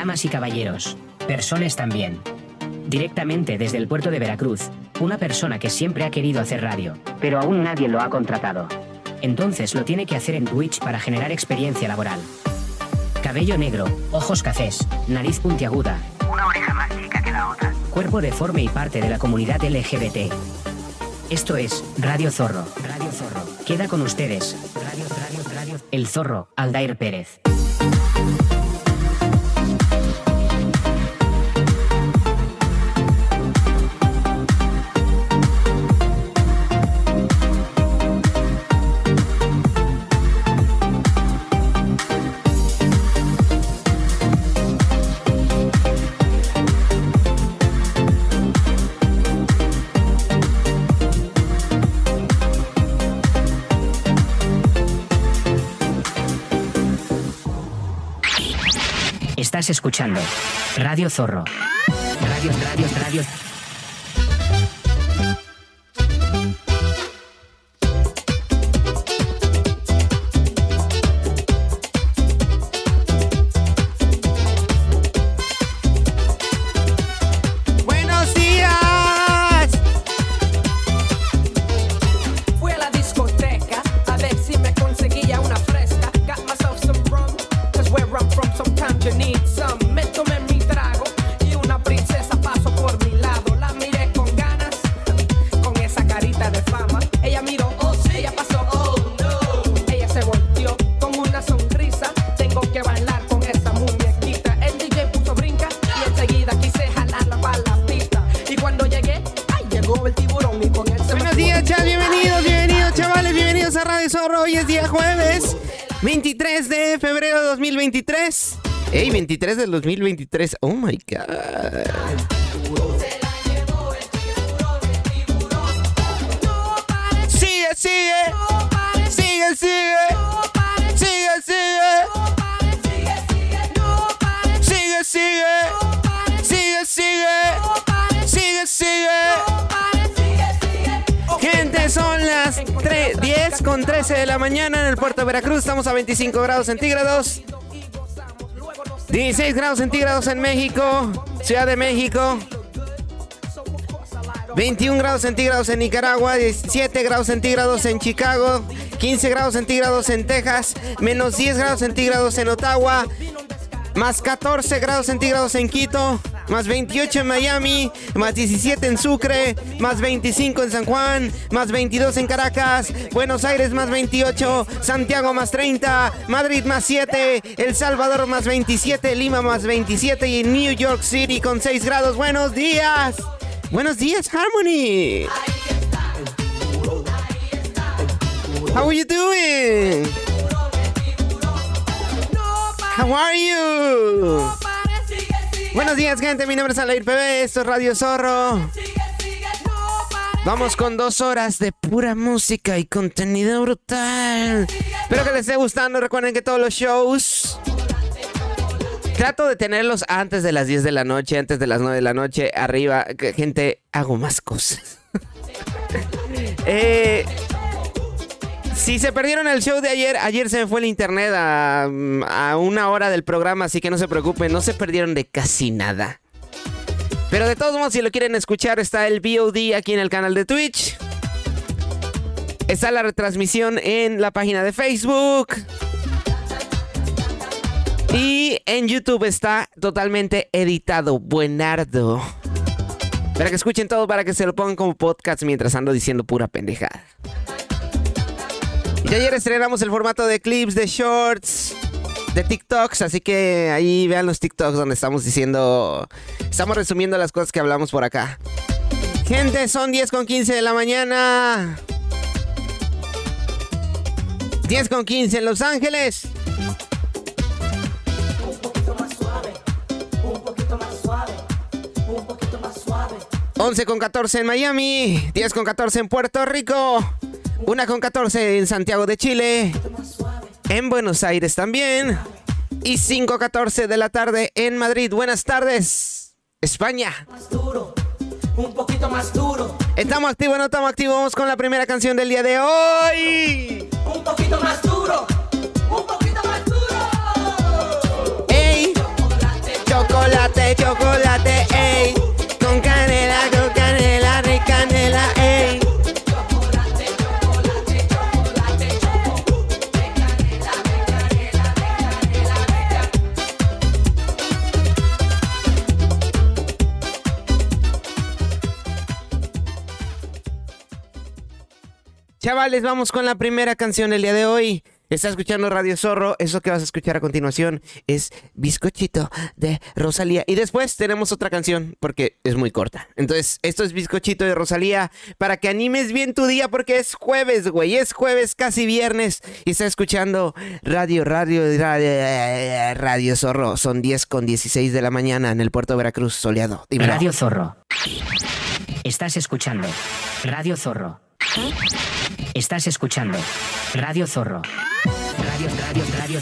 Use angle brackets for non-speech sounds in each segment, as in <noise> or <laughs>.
Damas y caballeros, personas también. Directamente desde el puerto de Veracruz, una persona que siempre ha querido hacer radio, pero aún nadie lo ha contratado. Entonces lo tiene que hacer en Twitch para generar experiencia laboral. Cabello negro, ojos cafés, nariz puntiaguda, una oreja más chica que la otra, cuerpo deforme y parte de la comunidad LGBT. Esto es Radio Zorro, Radio Zorro. Queda con ustedes, Radio, Radio, Radio, El Zorro, Aldair Pérez. Escuchando Radio Zorro. Radio, radio, radio. 23 del 2023. Oh my God. Sigue, sigue. Sigue, sigue. Sigue, sigue. Sigue, sigue. Sigue, sigue. Sigue, sigue. Gente, son las 3, 10 con 13 de la mañana en el puerto de Veracruz. Estamos a 25 grados centígrados. 16 grados centígrados en México, Ciudad de México. 21 grados centígrados en Nicaragua, 17 grados centígrados en Chicago, 15 grados centígrados en Texas, menos 10 grados centígrados en Ottawa, más 14 grados centígrados en Quito, más 28 en Miami, más 17 en Sucre, más 25 en San Juan, más 22 en Caracas, Buenos Aires más 28, Santiago más 30, Madrid más 7, El Salvador más 27, Lima más 27 y New York City con 6 grados. Buenos días. Buenos días, Harmony. How are you doing? How are you? Buenos días, gente. Mi nombre es Alair PB. Esto es Radio Zorro. Vamos con dos horas de pura música y contenido brutal. Espero que les esté gustando. Recuerden que todos los shows trato de tenerlos antes de las 10 de la noche, antes de las 9 de la noche, arriba. Gente, hago más cosas. <laughs> eh, si se perdieron el show de ayer, ayer se me fue el internet a, a una hora del programa, así que no se preocupen, no se perdieron de casi nada. Pero de todos modos, si lo quieren escuchar, está el VOD aquí en el canal de Twitch. Está la retransmisión en la página de Facebook. Y en YouTube está totalmente editado, buenardo. Para que escuchen todo, para que se lo pongan como podcast mientras ando diciendo pura pendejada. Y ayer estrenamos el formato de clips, de shorts, de TikToks, así que ahí vean los TikToks donde estamos diciendo, estamos resumiendo las cosas que hablamos por acá. Gente, son 10 con 15 de la mañana. 10 con 15 en Los Ángeles. 11 con 14 en Miami, 10 con 14 en Puerto Rico, 1 con 14 en Santiago de Chile, en Buenos Aires también, y 5 14 de la tarde en Madrid. Buenas tardes, España. Un poquito más duro, ¿Estamos activos no estamos activos? Vamos con la primera canción del día de hoy. un poquito más duro, un poquito más duro. ¡Ey! Chavales, vamos con la primera canción del día de hoy. Está escuchando Radio Zorro. Eso que vas a escuchar a continuación es Bizcochito de Rosalía. Y después tenemos otra canción porque es muy corta. Entonces, esto es Bizcochito de Rosalía para que animes bien tu día porque es jueves, güey. Es jueves, casi viernes. Y está escuchando Radio, Radio, Radio, Radio Zorro. Son 10 con 16 de la mañana en el puerto de Veracruz, soleado. Radio Zorro. Estás escuchando Radio Zorro. Estás escuchando Radio Zorro. Radio, radio, radio.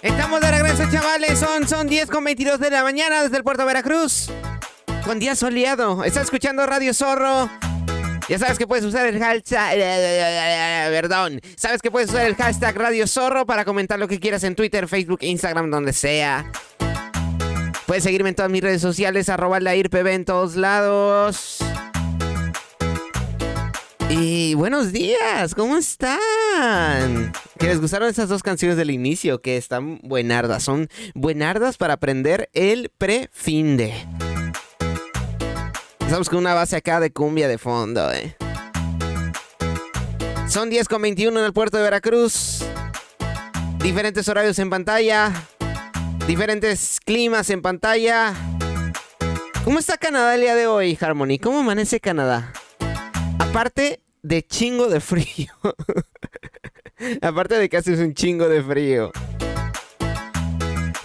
Estamos de regreso, chavales. Son, son 10 con 22 de la mañana desde el puerto de Veracruz. Con día soleado. Estás escuchando Radio Zorro. Ya sabes que puedes usar el hashtag. <laughs> Perdón. Sabes que puedes usar el hashtag Radio Zorro para comentar lo que quieras en Twitter, Facebook, Instagram, donde sea. Puedes seguirme en todas mis redes sociales, arroba la IRPB en todos lados. Y buenos días, ¿cómo están? ¿Que les gustaron esas dos canciones del inicio? Que están buenardas, son buenardas para aprender el prefinde. Estamos con una base acá de cumbia de fondo, eh. Son 10 con 21 en el puerto de Veracruz. Diferentes horarios en pantalla. Diferentes climas en pantalla. ¿Cómo está Canadá el día de hoy, Harmony? ¿Cómo amanece Canadá? Aparte de chingo de frío. <laughs> Aparte de que hace un chingo de frío.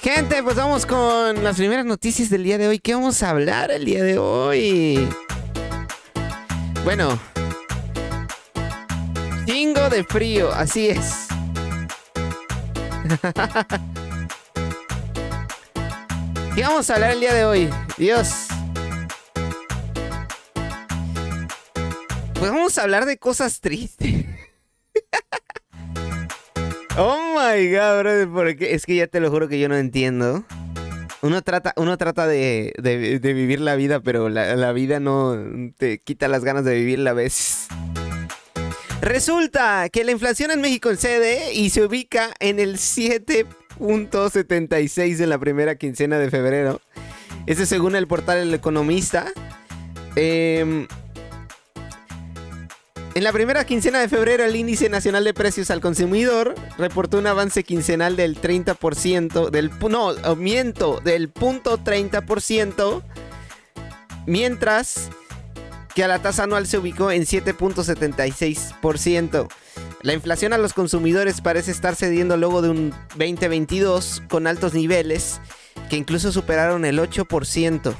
Gente, pues vamos con las primeras noticias del día de hoy. ¿Qué vamos a hablar el día de hoy? Bueno. Chingo de frío, así es. <laughs> ¿Qué vamos a hablar el día de hoy? Dios. Pues vamos a hablar de cosas tristes. Oh my god, brother, porque es que ya te lo juro que yo no entiendo. Uno trata, uno trata de, de- vivir la vida, pero la, la vida no te quita las ganas de vivirla a veces. Resulta que la inflación en México cede y se ubica en el 7.76 en la primera quincena de febrero. Ese según el portal El Economista. Em, en la primera quincena de febrero, el índice nacional de precios al consumidor reportó un avance quincenal del 30%, del, no, aumento del punto 30%, mientras que a la tasa anual se ubicó en 7.76%. La inflación a los consumidores parece estar cediendo luego de un 2022 con altos niveles que incluso superaron el 8%,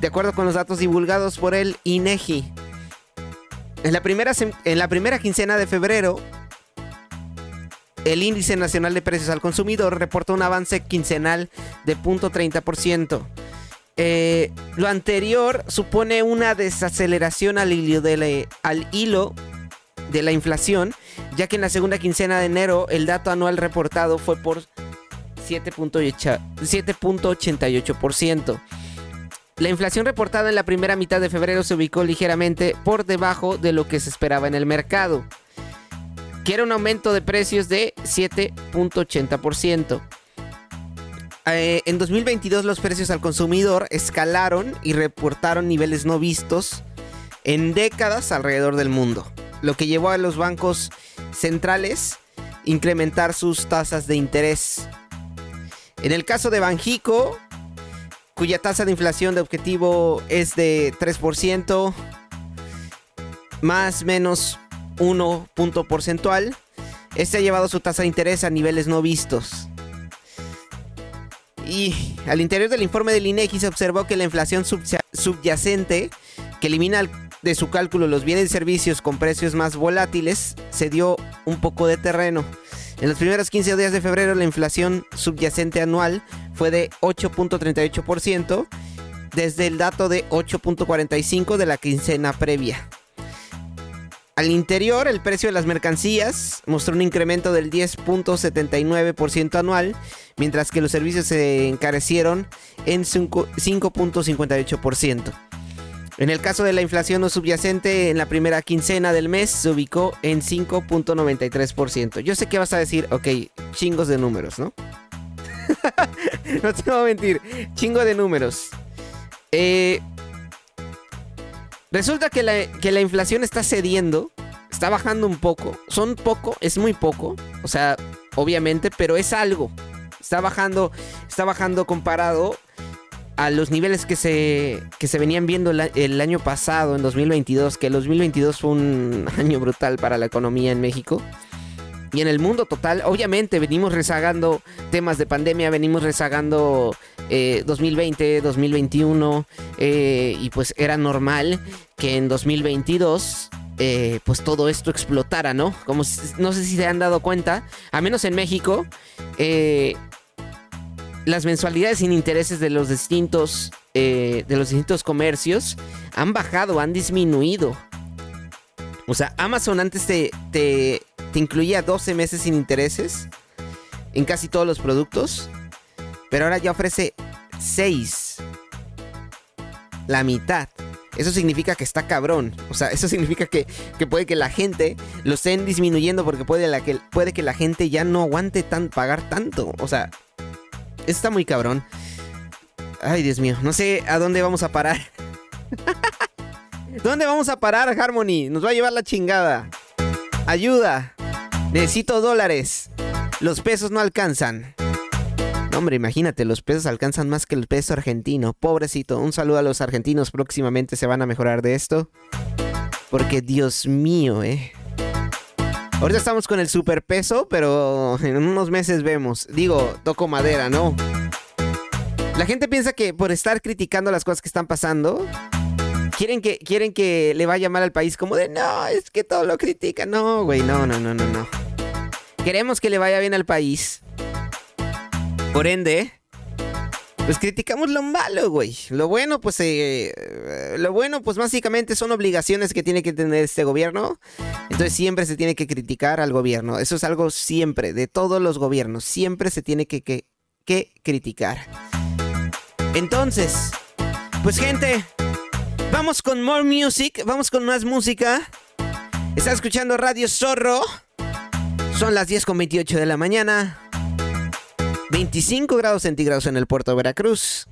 de acuerdo con los datos divulgados por el INEGI. En la primera, en la primera quincena de febrero, el índice nacional de precios al consumidor reportó un avance quincenal de 0.30%. Eh, lo anterior supone una desaceleración al hilo, de la, inflación, ya que en la segunda quincena de enero el dato anual reportado fue por 7.8 7.88%. La inflación reportada en la primera mitad de febrero se ubicó ligeramente por debajo de lo que se esperaba en el mercado, que era un aumento de precios de 7.80%. Eh, en 2022 los precios al consumidor escalaron y reportaron niveles no vistos en décadas alrededor del mundo, lo que llevó a los bancos centrales incrementar sus tasas de interés. En el caso de Banjico, cuya tasa de inflación de objetivo es de 3%, más menos 1 punto porcentual, este ha llevado su tasa de interés a niveles no vistos. Y al interior del informe del INEGI se observó que la inflación subya- subyacente, que elimina de su cálculo los bienes y servicios con precios más volátiles, se dio un poco de terreno. En los primeros 15 días de febrero la inflación subyacente anual fue de 8.38%, desde el dato de 8.45 de la quincena previa. Al interior, el precio de las mercancías mostró un incremento del 10.79% anual, mientras que los servicios se encarecieron en 5 5.58%. En el caso de la inflación no subyacente, en la primera quincena del mes se ubicó en 5.93%. Yo sé que vas a decir, ok, chingos de números, ¿no? <laughs> no te voy a mentir, chingo de números. Eh, resulta que la, que la inflación está cediendo, está bajando un poco. Son poco, es muy poco, o sea, obviamente, pero es algo. Está bajando, está bajando comparado a los niveles que se, que se venían viendo el, año pasado, en 2022, que el 2022 fue un <laughs> año brutal para la economía en México. Y en el mundo total, obviamente venimos rezagando temas de pandemia, venimos rezagando 2020, eh, 2021, eh, y pues era normal que en 2022 eh, pues todo esto explotara, ¿no? Como no sé si se han dado cuenta, a menos en México, las mensualidades sin intereses de los distintos, de los distintos comercios han bajado, han disminuido. O sea, Amazon antes te, te, incluía 12 meses sin intereses en casi todos los productos, pero ahora ya ofrece 6. La mitad. Eso significa que está cabrón. O sea, eso <laughs> significa que, puede que la gente lo estén disminuyendo porque puede, que, puede que la gente ya no aguante tan, pagar tanto. O sea, está muy cabrón. Ay, Dios mío, no sé a dónde vamos a parar. <laughs> ¿Dónde vamos a parar, Harmony? Nos va a llevar la chingada. Ayuda. Necesito dólares. Los pesos no alcanzan. hombre, imagínate, los pesos alcanzan más que el peso argentino. Pobrecito. Un saludo a los argentinos. Próximamente se van a mejorar de esto. Porque Dios mío, eh. Ahorita estamos con el superpeso, pero en unos meses vemos. Digo, toco madera, ¿no? La gente piensa que por estar criticando las cosas que están pasando, quieren que, quieren que le vaya mal al país como de, no, es que todo lo critica. No, güey, no, no, no, no, no. Queremos que le vaya bien al país. Por ende, pues criticamos lo malo, güey. Lo bueno, pues, eh, lo bueno, pues básicamente son obligaciones que tiene que tener este gobierno. Entonces siempre se tiene que criticar al gobierno. Eso es algo siempre, de todos los gobiernos. Siempre se tiene que, que, que criticar. Entonces, pues gente, vamos con more music, vamos con más música. Está escuchando Radio Zorro. Son las 10 con 28 de la mañana. 25 grados centígrados en el puerto de Veracruz.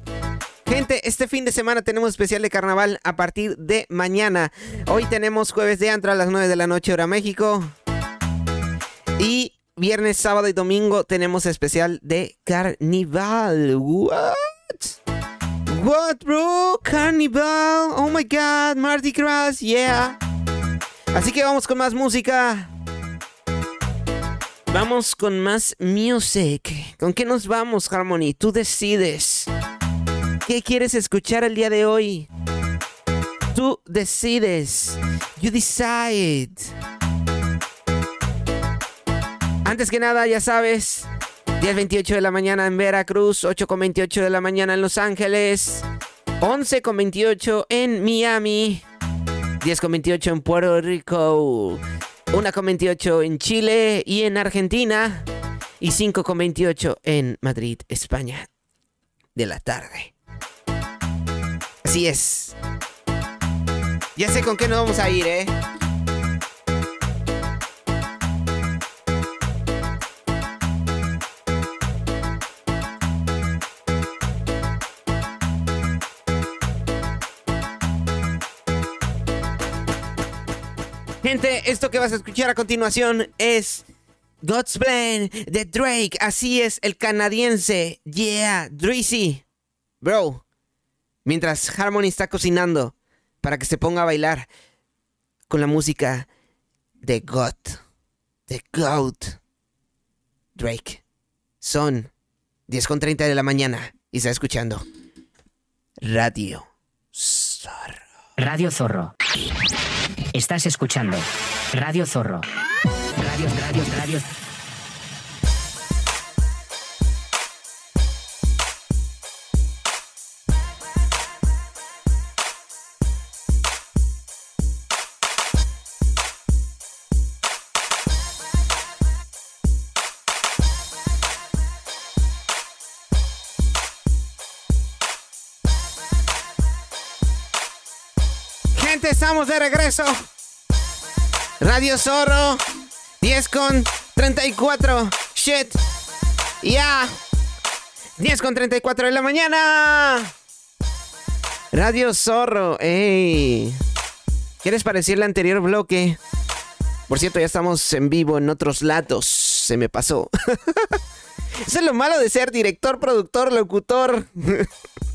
Gente, este fin de semana tenemos especial de carnaval a partir de mañana. Hoy tenemos jueves de antro a las 9 de la noche hora México. Y viernes, sábado y domingo tenemos especial de carnaval. What? What, bro? Carnival. Oh my god, Mardi Gras, yeah. Así que vamos con más música. Vamos con más music. ¿Con qué nos vamos, Harmony? Tú decides. ¿Qué quieres escuchar el día de hoy? Tú decides. You decide. Antes que nada, ya sabes, 10.28 de la mañana en Veracruz, 8.28 de la mañana en Los Ángeles, 11.28 en Miami, 10.28 en Puerto Rico. 1,28 en Chile y en Argentina. Y 5,28 en Madrid, España. De la tarde. Así es. Ya sé con qué nos vamos a ir, ¿eh? Gente, esto que vas a escuchar a continuación es God's Plan de Drake. Así es, el canadiense. Yeah, Drizzy. Bro, mientras Harmony está cocinando para que se ponga a bailar con la música de God, de GOAT, Drake. Son 10.30 de la mañana y está escuchando Radio Zorro. Radio Zorro. Estás escuchando Radio Zorro. Radio, radio, radio. De regreso. Radio Zorro, 10 con 34. Shit. Ya. 10 con 34 de la mañana. Radio Zorro, ey. ¿Quieres parecer el anterior bloque? Por cierto, ya estamos en vivo en otros lados. Se me pasó. <laughs> Eso es lo malo de ser director, productor, locutor. <laughs>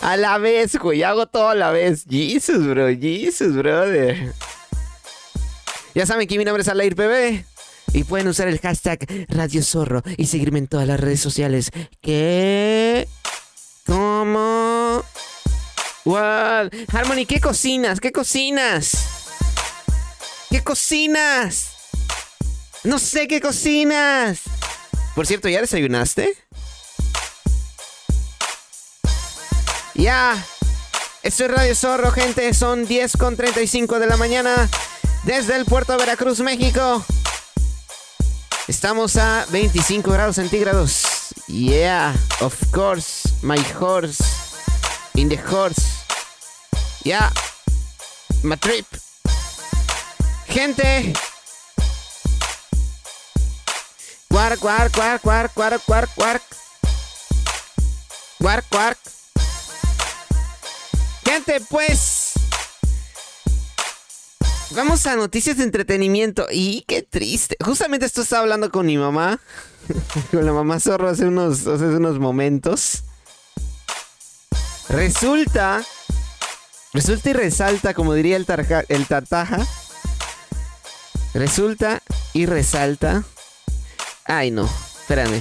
a la vez, güey. Hago todo a la vez. Jesus, bro. Jesus, brother. Ya saben que mi nombre es Alair PB. Y pueden usar el hashtag Radio Zorro y seguirme en todas las redes sociales. ¿Qué? ¿Cómo? What? Harmony, ¿qué cocinas? ¿Qué cocinas? ¿Qué cocinas? No sé qué cocinas. Por cierto, ¿ya desayunaste? Ya. Esto es Radio Zorro, gente. Son 10 con 35 de la mañana. Desde el puerto de Veracruz, México. Estamos a 25 grados centígrados. Yeah, of course, my horse. In the horse. Yeah, my trip. Gente. Quark, quark, quark, quark, quark, quark, quark. Quark, quark. Gente, pues. Vamos a noticias de entretenimiento. Y qué triste. Justamente esto estaba hablando con mi mamá. <laughs> con la mamá zorro hace unos, hace unos momentos. Resulta. Resulta y resalta, como diría el, tarja, el tataja. Resulta y resalta. Ay, no. Espérame.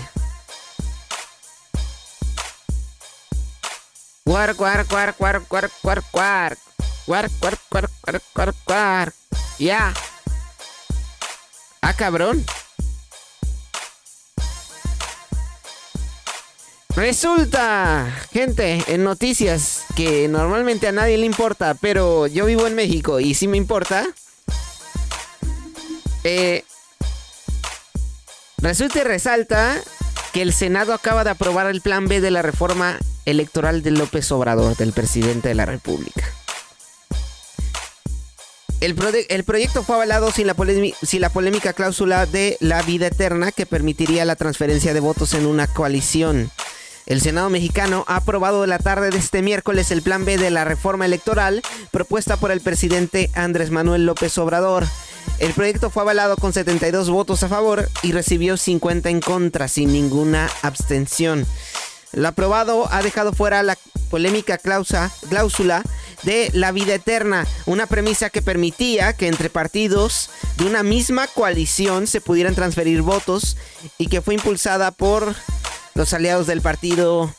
Cuar, cuar, cuar, cuar, cuar, cuar, cuar. Cuar, cuar, cuar, cuar, cuar, cuar. Ya. Ah, cabrón. Resulta, gente, en noticias que normalmente a nadie le importa, pero yo vivo en México y sí me importa. Eh, resulta y resalta que el Senado acaba de aprobar el plan B de la reforma electoral de López Obrador, del presidente de la República. El, el, proyecto fue avalado sin la, sin la, polémica cláusula de la vida eterna que permitiría la transferencia de votos en una coalición. El Senado mexicano ha aprobado la tarde de este miércoles el plan B de la reforma electoral propuesta por el presidente Andrés Manuel López Obrador. El proyecto fue avalado con 72 votos a favor y recibió 50 en contra, sin ninguna abstención. Lo aprobado ha dejado fuera la polémica cláusula de la vida eterna, una premisa que permitía que entre partidos de una misma coalición se pudieran transferir votos y que fue impulsada por los aliados del partido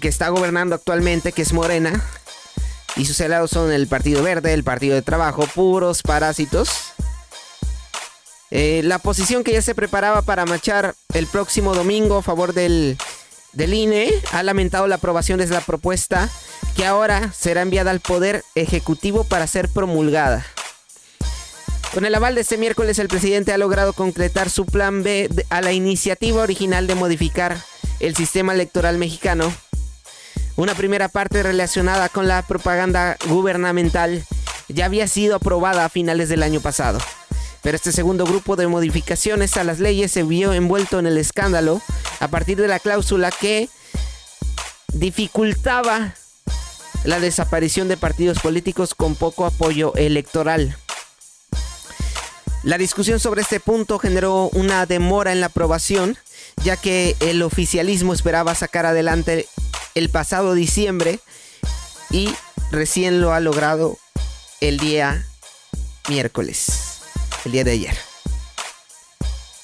que está gobernando actualmente, que es Morena, y sus aliados son el Partido Verde, el Partido de Trabajo, puros parásitos. Eh, la posición que ya se preparaba para marchar el próximo domingo a favor del, del INE ha lamentado la aprobación de la propuesta que ahora será enviada al Poder Ejecutivo para ser promulgada. Con el aval de este miércoles, el presidente ha logrado concretar su plan B a la iniciativa original de modificar el sistema electoral mexicano. Una primera parte relacionada con la propaganda gubernamental ya había sido aprobada a finales del año pasado. Pero este segundo grupo de modificaciones a las leyes se vio envuelto en el escándalo a partir de la cláusula que dificultaba la desaparición de partidos políticos con poco apoyo electoral. La discusión sobre este punto generó una demora en la aprobación, ya que el oficialismo esperaba sacar adelante el pasado diciembre y recién lo ha logrado el día miércoles, el día de ayer.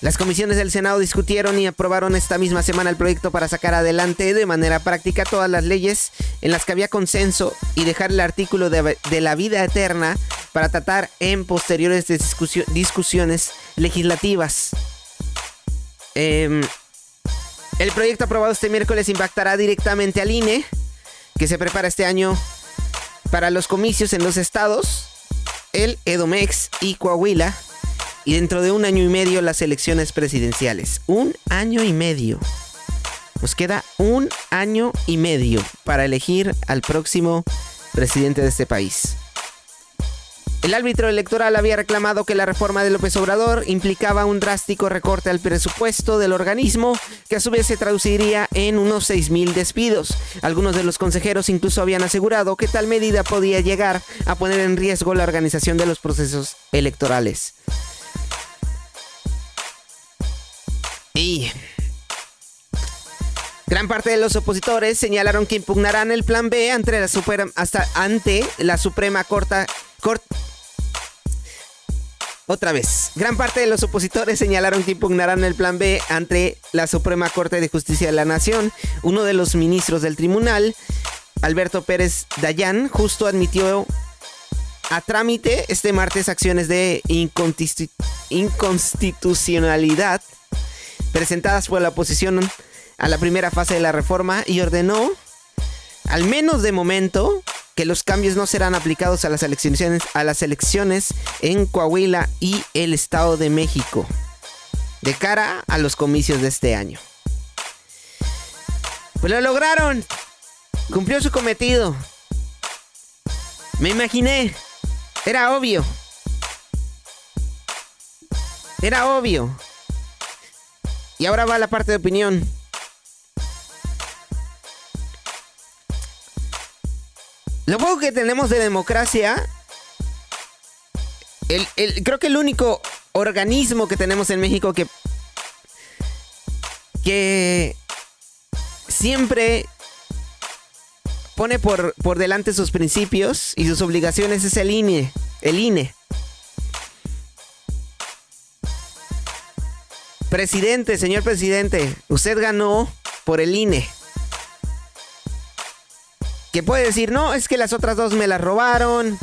Las comisiones del Senado discutieron y aprobaron esta misma semana el proyecto para sacar adelante de manera práctica todas las leyes en las que había consenso y dejar el artículo de, la vida eterna para tratar en posteriores discusiones legislativas. Em, el proyecto aprobado este miércoles impactará directamente al INE, que se prepara este año para los comicios en los estados, el Edomex y Coahuila y dentro de un año y medio las elecciones presidenciales. Un año y medio. Nos queda un año y medio para elegir al próximo presidente de este país. El árbitro electoral había reclamado que la reforma de López Obrador implicaba un drástico recorte al presupuesto del organismo, que a su vez se traduciría en unos 6.000 despidos. Algunos de los consejeros incluso habían asegurado que tal medida podía llegar a poner en riesgo la organización de los procesos electorales. Y Gran parte de los opositores señalaron que impugnarán el plan B ante la, hasta ante la Suprema Corte, otra vez, gran parte de los opositores señalaron que impugnarán el plan B ante la Suprema Corte de Justicia de la Nación. Uno de los ministros del tribunal, Alberto Pérez Dayán, justo admitió a trámite este martes acciones de inconstitucionalidad presentadas por la oposición a la primera fase de la reforma y ordenó, al menos de momento, que los cambios no serán aplicados a las elecciones, a las elecciones en Coahuila y el Estado de México de cara a los comicios de este año. Pues lo lograron. Cumplió su cometido. Me imaginé. Era obvio. Era obvio. Y ahora va la parte de opinión. Lo poco que tenemos de democracia, creo que el único organismo que tenemos en México que, que siempre pone por, por delante sus principios y sus obligaciones es el INE. El INE. Presidente, señor presidente, usted ganó por el INE que puede decir, no, es que las otras dos me las robaron.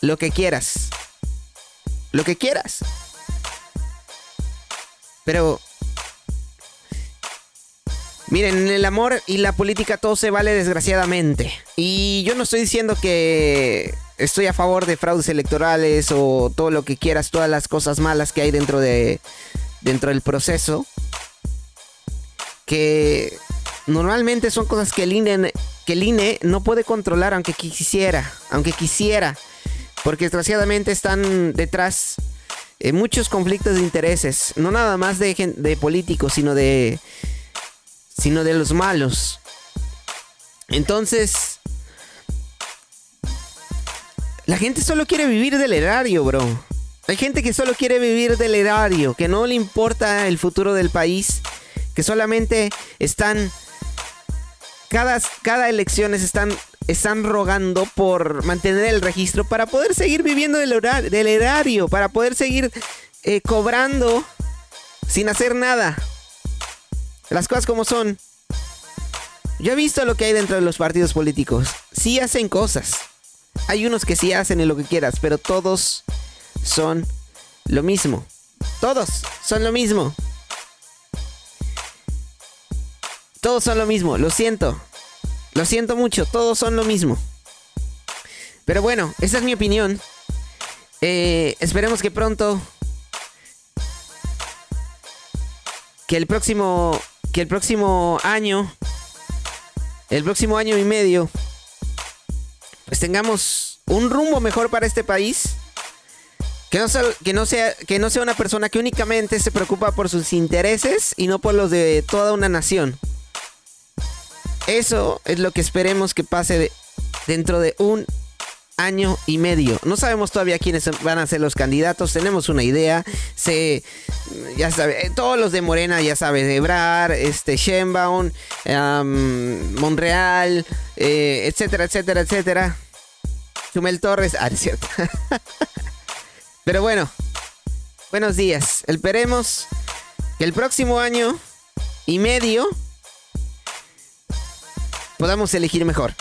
Lo que quieras. Lo que quieras. Pero... Miren, en el amor y la política todo se vale desgraciadamente. Y yo no estoy diciendo que estoy a favor de fraudes electorales o todo lo que quieras, todas las cosas malas que hay dentro de dentro del proceso. Que normalmente son cosas que el INE, que el INE no puede controlar aunque quisiera, aunque quisiera, porque desgraciadamente están detrás eh, muchos conflictos de intereses, no nada más de, de políticos, sino de, sino de los malos. Entonces, la gente solo quiere vivir del erario, bro. Hay gente que solo quiere vivir del erario, que no le importa el futuro del país, que solamente están cada, cada elección están, están rogando por mantener el registro para poder seguir viviendo del, del erario, para poder seguir eh, cobrando sin hacer nada. Las cosas como son. Yo he visto lo que hay dentro de los partidos políticos. Sí hacen cosas. Hay unos que sí hacen en lo que quieras, pero todos son lo mismo. Todos son lo mismo. Todos son lo mismo, lo siento. Lo siento mucho, todos son lo mismo. Pero bueno, esa es mi opinión. Eh, esperemos que pronto. Que el próximo. Que el próximo año. El próximo año y medio. Pues tengamos un rumbo mejor para este país. Que no, sea, que, no sea, una persona que únicamente se preocupa por sus intereses y no por los de toda una nación. Eso es lo que esperemos que pase dentro de un año y medio. No sabemos todavía quiénes van a ser los candidatos. Tenemos una idea. Se, ya sabe, eh, todos los de Morena, ya sabes, Ebrar, este, Sheinbaum, Monreal, eh, etcétera, etcétera, etcétera. Chumel Torres, ah, es cierto. <laughs> Pero bueno, buenos días. Esperemos que el próximo año y medio podamos elegir mejor.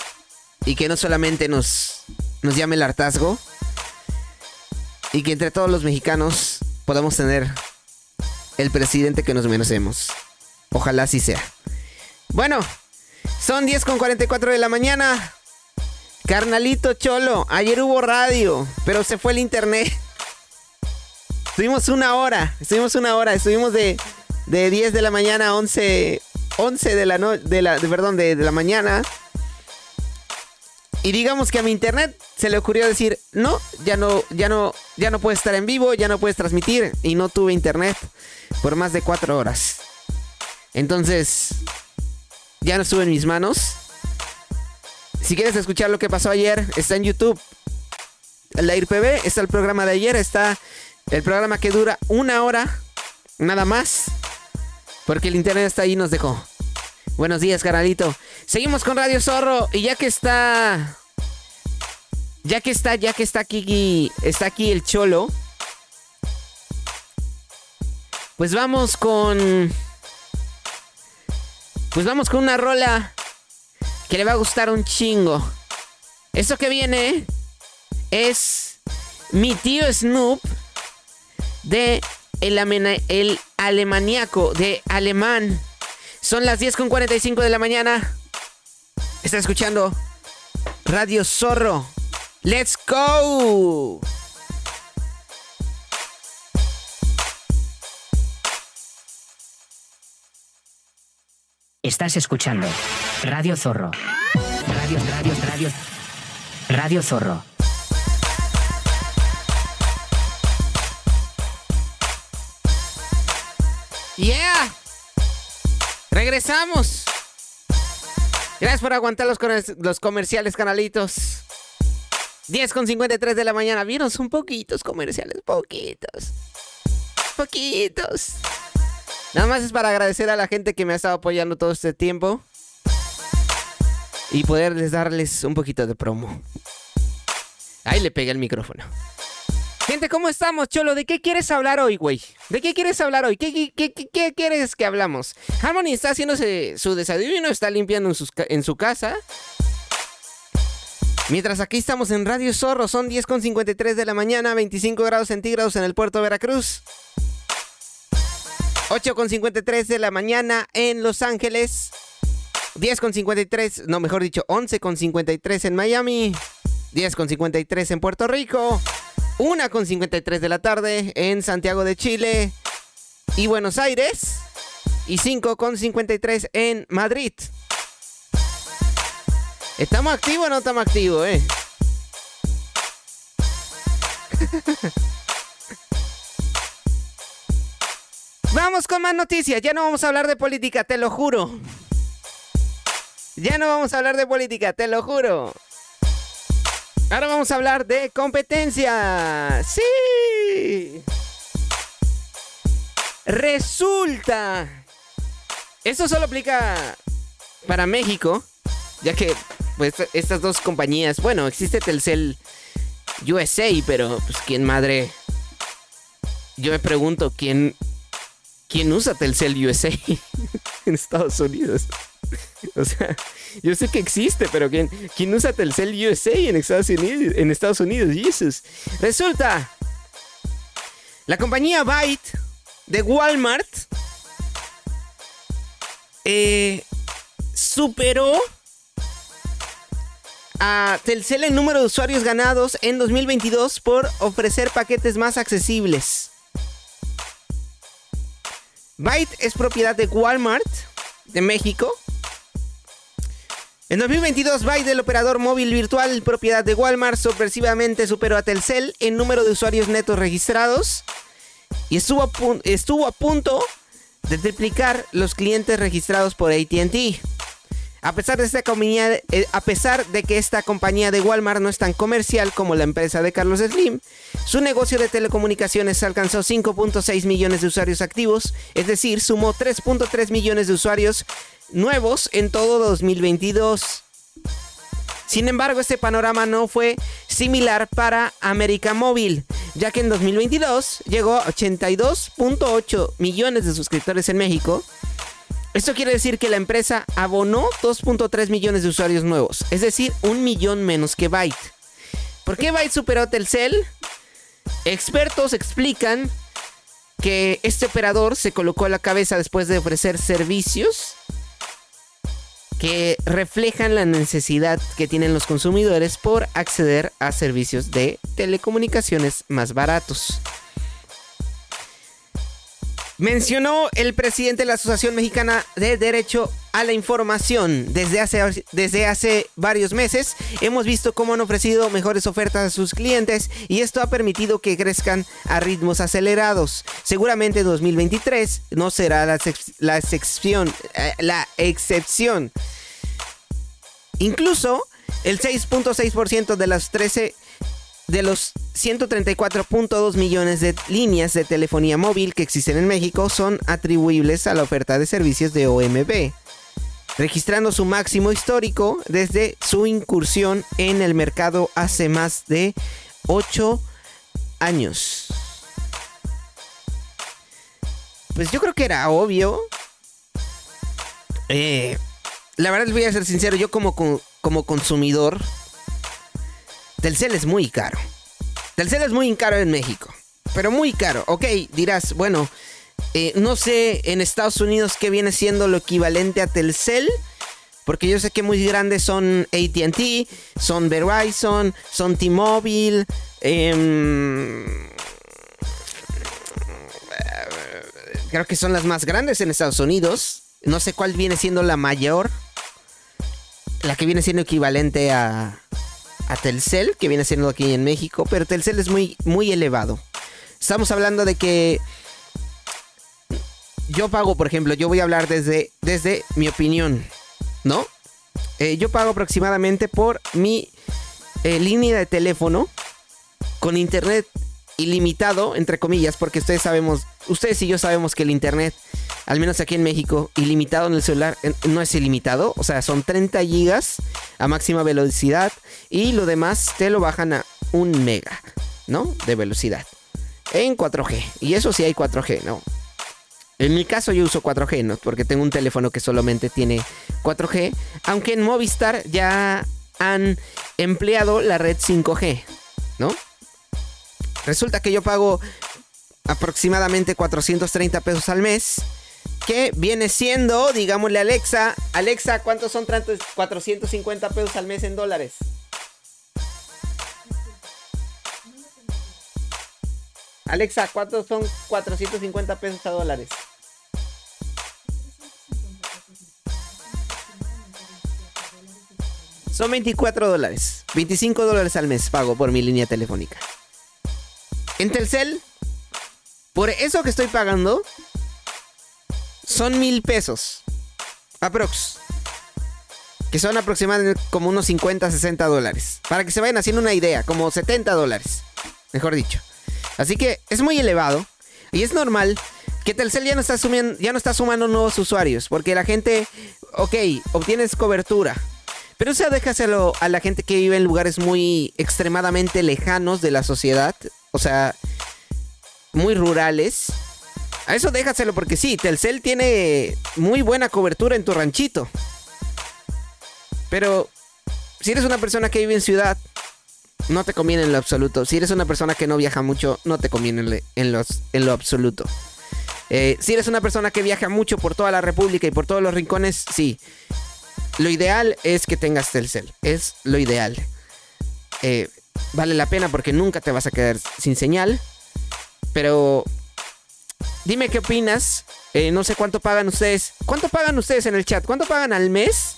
Y que no solamente nos, nos llame el hartazgo. Y que entre todos los mexicanos podamos tener el presidente que nos merecemos. Ojalá así sea. Bueno, son 10 con 44 de la mañana. Carnalito Cholo, ayer hubo radio, pero se fue el internet. Estuvimos una hora, estuvimos una hora, estuvimos de de 10 de la mañana a 11, 11 de la noche, de la, perdón, de, de la mañana. Y digamos que a mi internet se le ocurrió decir, no, ya no, ya no, ya no puedes estar en vivo, ya no puedes transmitir. Y no tuve internet por más de cuatro horas. Entonces, ya no estuve en mis manos. Si quieres escuchar lo que pasó ayer, está en YouTube. La IRPB, está el programa de ayer, está el programa que dura una hora, nada más. Porque el internet está ahí nos dejó. Buenos días, carnalito. Seguimos con Radio Zorro. Y ya que está. Ya que está, ya que está aquí. Está aquí el Cholo. Pues vamos con. Pues vamos con una rola que le va a gustar un chingo. Esto que viene es mi tío Snoop de el, el alemaniaco de alemán. Son las 10 con 45 de la mañana. Está escuchando Radio Zorro. ¡Let's go! Estás escuchando Radio Zorro. Radio, radio, radio. Radio Zorro. Yeah. Regresamos. Gracias por aguantar los, los comerciales, canalitos. 10 con 53 de la mañana. Vieron, son poquitos comerciales, poquitos. Poquitos. Nada más es para agradecer a la gente que me ha estado apoyando todo este tiempo. Y poderles darles un poquito de promo. Ahí le pegué el micrófono. Gente, ¿cómo estamos, Cholo? ¿De qué quieres hablar hoy, güey? ¿De qué quieres hablar hoy? ¿Qué, quieres que hablamos? Harmony está haciéndose su desayuno, está limpiando en, en su casa. Mientras aquí estamos en Radio Zorro, son 10.53 de la mañana, 25 grados centígrados en el puerto de Veracruz. 8.53 de la mañana en Los Ángeles. 10.53, no, mejor dicho, 11.53 en Miami. 10.53 en Puerto Rico. 1 con 53 de la tarde en Santiago de Chile y Buenos Aires. Y 5 con 53 en Madrid. ¿Estamos activos o no estamos activos, eh? <laughs> Vamos con más noticias. Ya no vamos a hablar de política, te lo juro. Ya no vamos a hablar de política, te lo juro. Ahora vamos a hablar de competencia. Sí. Resulta. Esto solo aplica para México, ya que pues, estas dos compañías, bueno, existe Telcel USA, pero pues quién madre. Yo me pregunto quién quién usa Telcel USA <laughs> en Estados Unidos. O sea, yo sé que existe, pero ¿quién, quién usa Telcel USA en Estados Unidos? En Estados Unidos, Jesus. Resulta, la compañía Byte de Walmart eh, superó a Telcel en número de usuarios ganados en 2022 por ofrecer paquetes más accesibles. Byte es propiedad de Walmart de México en 2022, Byte, el operador móvil virtual propiedad de Walmart, sorpresivamente superó a Telcel en número de usuarios netos registrados y estuvo a, estuvo a punto de triplicar los clientes registrados por ATT. A pesar, de esta compañía, eh, a pesar de que esta compañía de Walmart no es tan comercial como la empresa de Carlos Slim, su negocio de telecomunicaciones alcanzó 5.6 millones de usuarios activos, es decir, sumó 3.3 millones de usuarios nuevos en todo 2022. Sin embargo, este panorama no fue similar para América Móvil, ya que en 2022 llegó a 82.8 millones de suscriptores en México. Esto quiere decir que la empresa abonó 2.3 millones de usuarios nuevos, es decir, un millón menos que Byte. ¿Por qué Byte superó Telcel? Expertos explican que este operador se colocó a la cabeza después de ofrecer servicios que reflejan la necesidad que tienen los consumidores por acceder a servicios de telecomunicaciones más baratos. Mencionó el presidente de la Asociación Mexicana de Derecho a la Información. Desde hace, desde hace varios meses hemos visto cómo han ofrecido mejores ofertas a sus clientes y esto ha permitido que crezcan a ritmos acelerados. Seguramente 2023 no será la, la excepción. Eh, la excepción. Incluso el 6.6% de las 13 de los 134.2 millones de líneas de telefonía móvil que existen en México son atribuibles a la oferta de servicios de OMB, registrando su máximo histórico desde su incursión en el mercado hace más de 8 años. Pues yo creo que era obvio. Eh, la verdad les voy a ser sincero, yo como, como consumidor Telcel es muy caro. Telcel es muy caro en México. Pero muy caro. Ok, dirás, bueno, eh, no sé en Estados Unidos qué viene siendo lo equivalente a Telcel. Porque yo sé que muy grandes son ATT, son Verizon, son T-Mobile. Em, creo que son las más grandes en Estados Unidos. No sé cuál viene siendo la mayor. La que viene siendo equivalente a, a Telcel, que viene siendo aquí en México, pero Telcel es muy, muy elevado. Estamos hablando de que yo pago, por ejemplo, yo voy a hablar desde, desde mi opinión, ¿no? Eh, yo pago aproximadamente por mi eh, línea de teléfono con internet ilimitado, entre comillas, porque ustedes sabemos, ustedes y yo sabemos que el internet, al menos aquí en México, ilimitado en el celular, no es ilimitado, o sea, son 30 gigas a máxima velocidad y lo demás te lo bajan a un mega, ¿no? De velocidad. En 4G. Y eso sí hay 4G, ¿no? En mi caso yo uso 4G, ¿no? Porque tengo un teléfono que solamente tiene 4G. Aunque en Movistar ya han empleado la red 5G, ¿no? Resulta que yo pago aproximadamente 430 pesos al mes. Que viene siendo, digámosle Alexa, Alexa, ¿cuántos son 450 pesos al mes en dólares? Alexa, ¿cuántos son 450 pesos a dólares? Son 24 dólares. 25 dólares al mes pago por mi línea telefónica. En Telcel, por eso que estoy pagando, son mil pesos. Aprox. Que son aproximadamente como unos 50, 60 dólares. Para que se vayan haciendo una idea, como 70 dólares. Mejor dicho. Así que es muy elevado. Y es normal que Telcel ya no está, sumiendo, ya no está sumando nuevos usuarios. Porque la gente, ok, obtienes cobertura. Pero eso déjaselo a la gente que vive en lugares muy extremadamente lejanos de la sociedad o sea, muy rurales. A eso déjaselo porque sí, Telcel tiene muy buena cobertura en tu ranchito. Pero si eres una persona que vive en ciudad, no te conviene en lo absoluto. Si eres una persona que no viaja mucho, no te conviene en, los, en lo absoluto. Eh, si eres una persona que viaja mucho por toda la República y por todos los rincones, sí. Lo ideal es que tengas Telcel. Es lo ideal. Eh, vale la pena porque nunca te vas a quedar sin señal. Pero dime qué opinas. Eh, no sé cuánto pagan ustedes. ¿Cuánto pagan ustedes en el chat? ¿Cuánto pagan al mes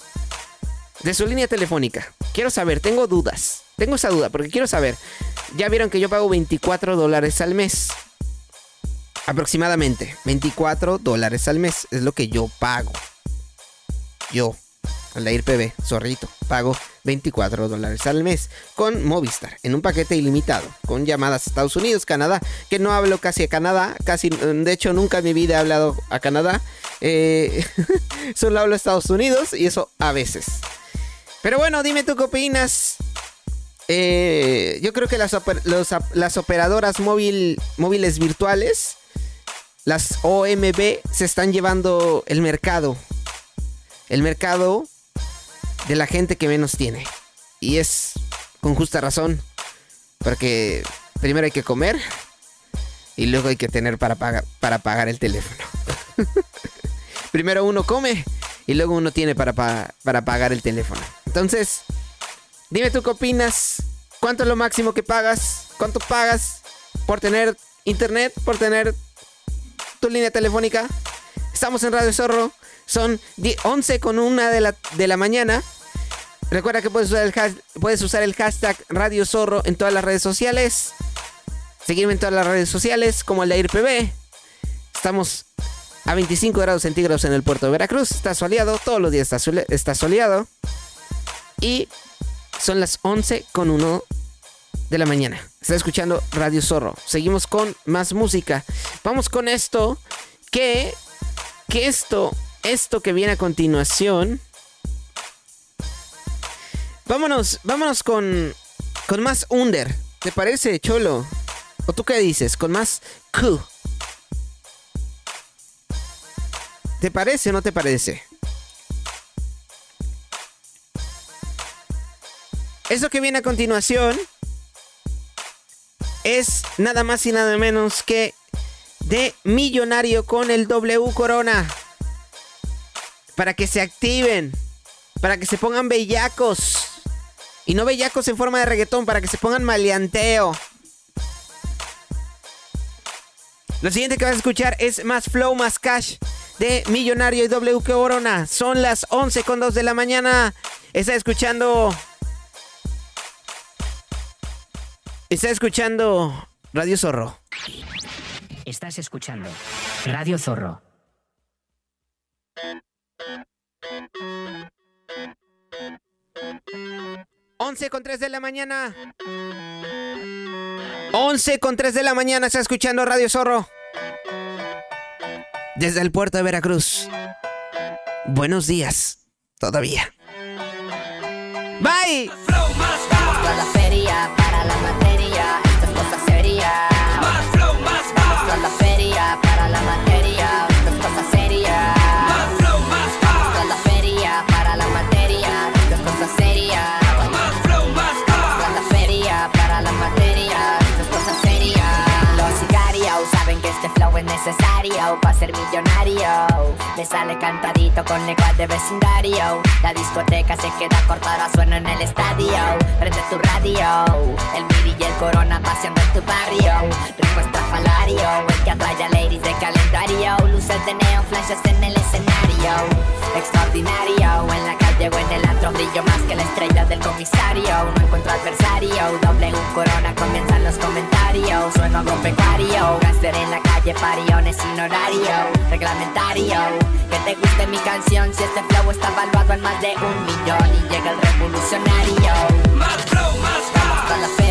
de su línea telefónica? Quiero saber, tengo dudas. Tengo esa duda porque quiero saber. Ya vieron que yo pago 24 dólares al mes. Aproximadamente 24 dólares al mes es lo que yo pago. Yo al ir PB, zorrito, pago 24 dólares al mes con Movistar en un paquete ilimitado con llamadas a Estados Unidos, Canadá, que no hablo casi a Canadá, casi, de hecho nunca en mi vida he hablado a Canadá, eh, <laughs> solo hablo a Estados Unidos y eso a veces. Pero bueno, dime tú qué opinas. Eh, yo creo que las, las operadoras móvil, móviles virtuales, las OMB, se están llevando el mercado. El mercado de la gente que menos tiene. Y es con justa razón, porque primero hay que comer y luego hay que tener para, pagar, para pagar el teléfono. <laughs> primero uno come y luego uno tiene para, para pagar el teléfono. Entonces, dime tú qué opinas. ¿Cuánto es lo máximo que pagas? ¿Cuánto pagas por tener internet? Por tener tu línea telefónica. Estamos en Radio Zorro. Son 11 con 1 de la, de la mañana. Recuerda que puedes usar, el puedes usar el hashtag Radio Zorro en todas las redes sociales. Seguirme en todas las redes sociales como el de IRPB. Estamos a 25 grados centígrados en el puerto de Veracruz. Está soleado, todos los días está, está soleado. Y son las 11 con 1 de la mañana. Está escuchando Radio Zorro. Seguimos con más música. Vamos con esto. Que, que esto, esto que viene a continuación. Vámonos, vámonos con, con más Under. ¿Te parece, Cholo? ¿O tú qué dices? Con más Q. ¿Te parece o no te parece? Eso que viene a continuación es nada más y nada menos que de millonario con el W Corona. Para que se activen, para que se pongan bellacos. Y no bellacos en forma de reggaetón, para que se pongan maleanteo. Lo siguiente que vas a escuchar es más flow, más cash de Millonario y W Corona. Son las 11 con 2 de la mañana. Está escuchando Está escuchando Radio Zorro. Estás escuchando Radio Zorro. Once con tres de la mañana. 11 con 3 de la mañana está escuchando Radio Zorro. Desde el puerto de Veracruz. Buenos días. Todavía. Bye. Es necesario para ser millonario. Me sale cantadito con lenguas de vecindario. La discoteca se queda corta, ahora suena en el estadio. Prende tu radio. El miri y el corona paseando en tu barrio. Rico estrafalario. El que atrae a ladies de calendario. Luces de neon, flashes en el escenario. Extraordinario. En la calle o en el antro brillo más que la estrella del comisario. No encuentro adversario. Doble un corona, comienzan los comentarios. Sueno agropecuario. Gaster en la calle, pariones sin horario. Reglamentario. Que te guste mi canción si este flow está valuado en más de un millón. Y llega el revolucionario. Más flow, más Vamos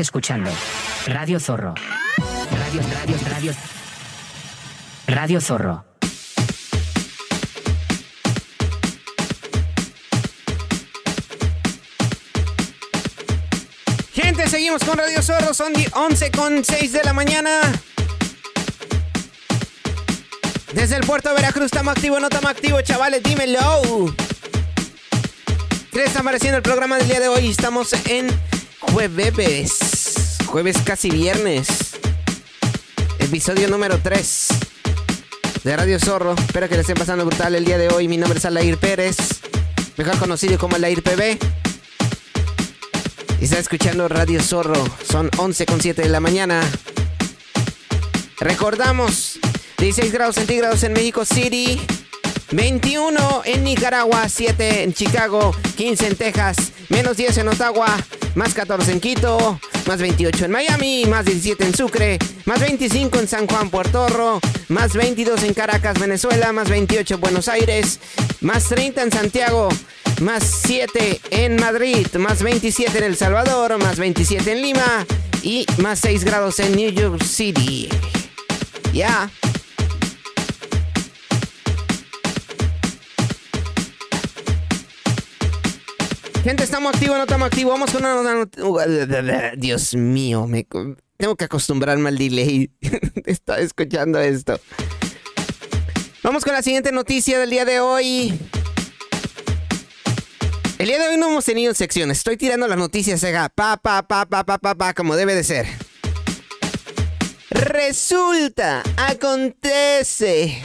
Escuchando Radio Zorro. radio, radio, radio. Radio Zorro. Gente, seguimos con Radio Zorro. Son 11 con 6 de la mañana. Desde el puerto de Veracruz, ¿estamos activos no estamos activos, chavales? Dímelo. ¿Qué está pareciendo el programa del día de hoy? Estamos en jueves. Jueves casi viernes. Episodio número 3 de Radio Zorro. Espero que les estén pasando brutal el día de hoy. Mi nombre es Alair Pérez, mejor conocido como Alair PB. Y está escuchando Radio Zorro. Son 11 con 7 de la mañana. Recordamos 16 grados centígrados en México City. 21 en Nicaragua, 7 en Chicago, 15 en Texas, menos 10 en Ottawa, más 14 en Quito, más 28 en Miami, más 17 en Sucre, más 25 en San Juan, Puerto Rico, más 22 en Caracas, Venezuela, más 28 en Buenos Aires, más 30 en Santiago, más 7 en Madrid, más 27 en El Salvador, más 27 en Lima y más 6 grados en New York City. Ya. Gente, estamos activos, no estamos activos. Vamos con una, Dios mío, me tengo que acostumbrarme al delay. <laughs> Estaba escuchando esto. Vamos con la siguiente noticia del día de hoy. El día de hoy no hemos tenido secciones. Estoy tirando las noticias, Sega. Pa, pa, pa, pa, pa, pa, pa, como debe de ser. Resulta, acontece.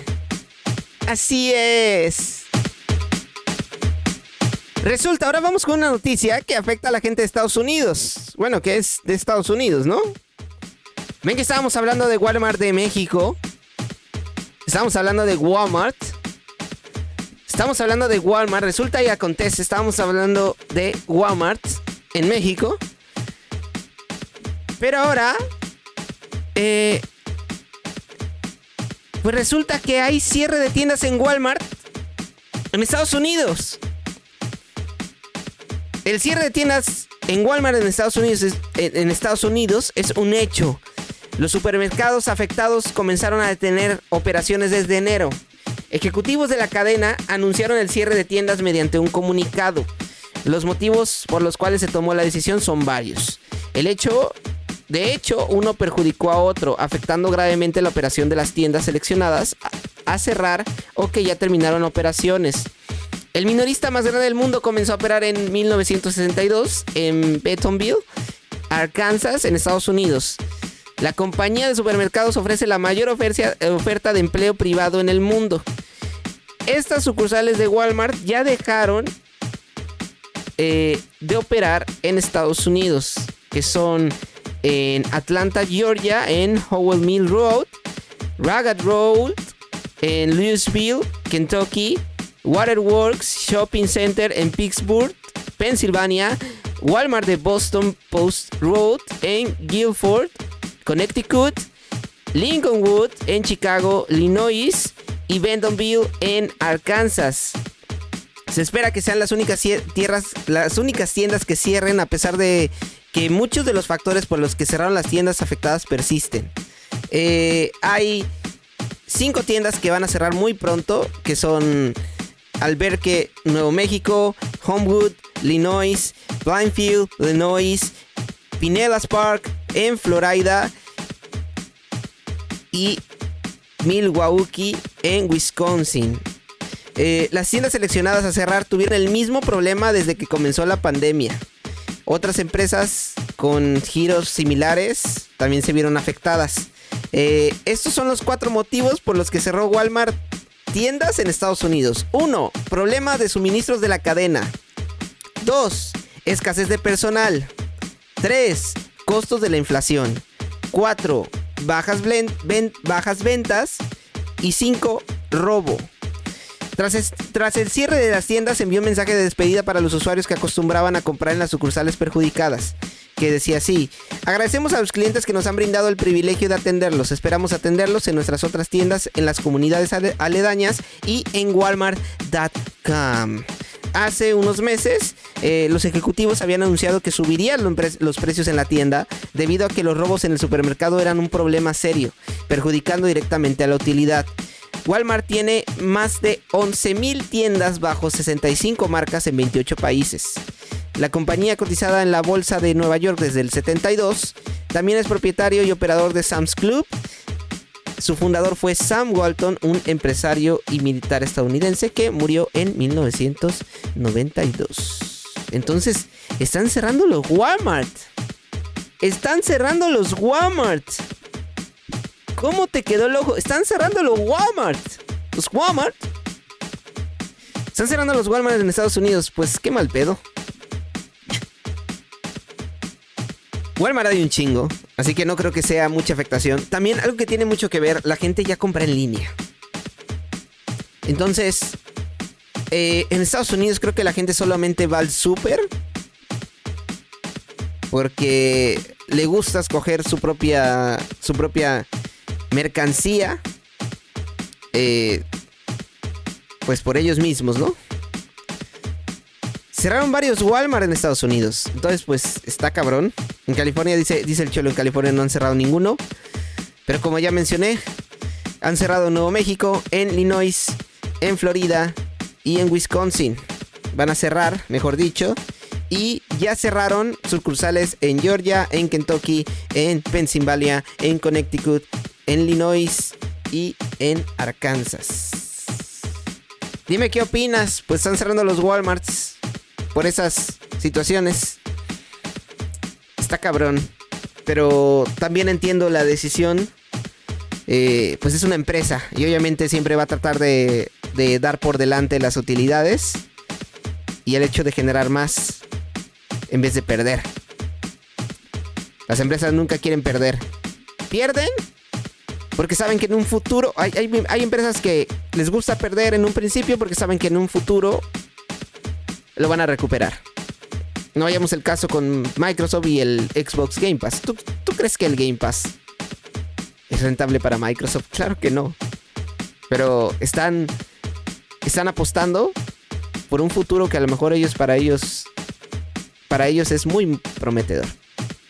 Así es. Resulta, ahora vamos con una noticia que afecta a la gente de Estados Unidos. Bueno, que es de Estados Unidos, ¿no? Ven que estábamos hablando de Walmart de México. Estábamos hablando de Walmart. Estamos hablando de Walmart. Resulta y acontece, estábamos hablando de Walmart en México. Pero ahora... Eh, pues resulta que hay cierre de tiendas en Walmart en Estados Unidos. El cierre de tiendas en Walmart en Estados Unidos es, en Estados Unidos es un hecho. Los supermercados afectados comenzaron a detener operaciones desde enero. Ejecutivos de la cadena anunciaron el cierre de tiendas mediante un comunicado. Los motivos por los cuales se tomó la decisión son varios. El hecho, de hecho, uno perjudicó a otro, afectando gravemente la operación de las tiendas seleccionadas a cerrar o que ya terminaron operaciones. El minorista más grande del mundo comenzó a operar en 1962 en Bentonville, Arkansas, en Estados Unidos. La compañía de supermercados ofrece la mayor oferta de empleo privado en el mundo. Estas sucursales de Walmart ya dejaron eh, de operar en Estados Unidos, que son en Atlanta, Georgia, en Howell Mill Road, Ragged Road, en Louisville, Kentucky, Waterworks Shopping Center en Pittsburgh, Pensilvania, Walmart de Boston Post Road en Guilford, Connecticut, Lincolnwood en Chicago, Illinois y Bentonville en Arkansas. Se espera que sean las únicas tierras, las únicas tiendas que cierren a pesar de que muchos de los factores por los que cerraron las tiendas afectadas persisten. Eh, hay cinco tiendas que van a cerrar muy pronto, que son Alberque, Nuevo México, Homewood, Illinois, Blindfield, Illinois, Pinellas Park en Florida y Milwaukee en Wisconsin. Eh, las tiendas seleccionadas a cerrar tuvieron el mismo problema desde que comenzó la pandemia. Otras empresas con giros similares también se vieron afectadas. Eh, estos son los cuatro motivos por los que cerró Walmart tiendas en Estados Unidos. 1. Problema de suministros de la cadena. 2. Escasez de personal. 3. Costos de la inflación. 4. Bajas, ventas. Y 5. Robo. Tras, tras, el cierre de las tiendas envió un mensaje de despedida para los usuarios que acostumbraban a comprar en las sucursales perjudicadas que decía así, agradecemos a los clientes que nos han brindado el privilegio de atenderlos, esperamos atenderlos en nuestras otras tiendas, en las comunidades aledañas y en walmart.com. Hace unos meses eh, los ejecutivos habían anunciado que subirían lo- los precios en la tienda debido a que los robos en el supermercado eran un problema serio, perjudicando directamente a la utilidad. Walmart tiene más de 11.000 tiendas bajo 65 marcas en 28 países. La compañía cotizada en la bolsa de Nueva York desde el 72 también es propietario y operador de Sam's Club. Su fundador fue Sam Walton, un empresario y militar estadounidense que murió en 1992. Entonces, están cerrando los Walmart. Están cerrando los Walmart. ¿Cómo te quedó el ojo? Están cerrando los Walmart. Los Walmart. Están cerrando los Walmart en Estados Unidos. Pues qué mal pedo. Walmart hay un chingo, así que no creo que sea mucha afectación. También algo que tiene mucho que ver, la gente ya compra en línea. Entonces, eh, en Estados Unidos creo que la gente solamente va al súper porque le gusta escoger su propia, su propia mercancía, eh, pues por ellos mismos, ¿no? Cerraron varios Walmart en Estados Unidos. Entonces, pues está cabrón. En California, dice, dice el Cholo, en California no han cerrado ninguno. Pero como ya mencioné, han cerrado en Nuevo México, en Illinois, en Florida y en Wisconsin. Van a cerrar, mejor dicho. Y ya cerraron sucursales en Georgia, en Kentucky, en Pennsylvania, en Connecticut, en Illinois y en Arkansas. Dime qué opinas. Pues están cerrando los Walmarts por esas situaciones. Está cabrón. Pero también entiendo la decisión. Eh, pues es una empresa. Y obviamente siempre va a tratar de, dar por delante las utilidades. Y el hecho de generar más. En vez de perder. Las empresas nunca quieren perder. ¿Pierden? Porque saben que en un futuro. Hay, hay empresas que les gusta perder en un principio. Porque saben que en un futuro lo van a recuperar. No vayamos el caso con Microsoft y el Xbox Game Pass. ¿Tú, ¿Tú, crees que el Game Pass es rentable para Microsoft? Claro que no. Pero están, están apostando por un futuro que a lo mejor ellos para ellos para ellos es muy prometedor.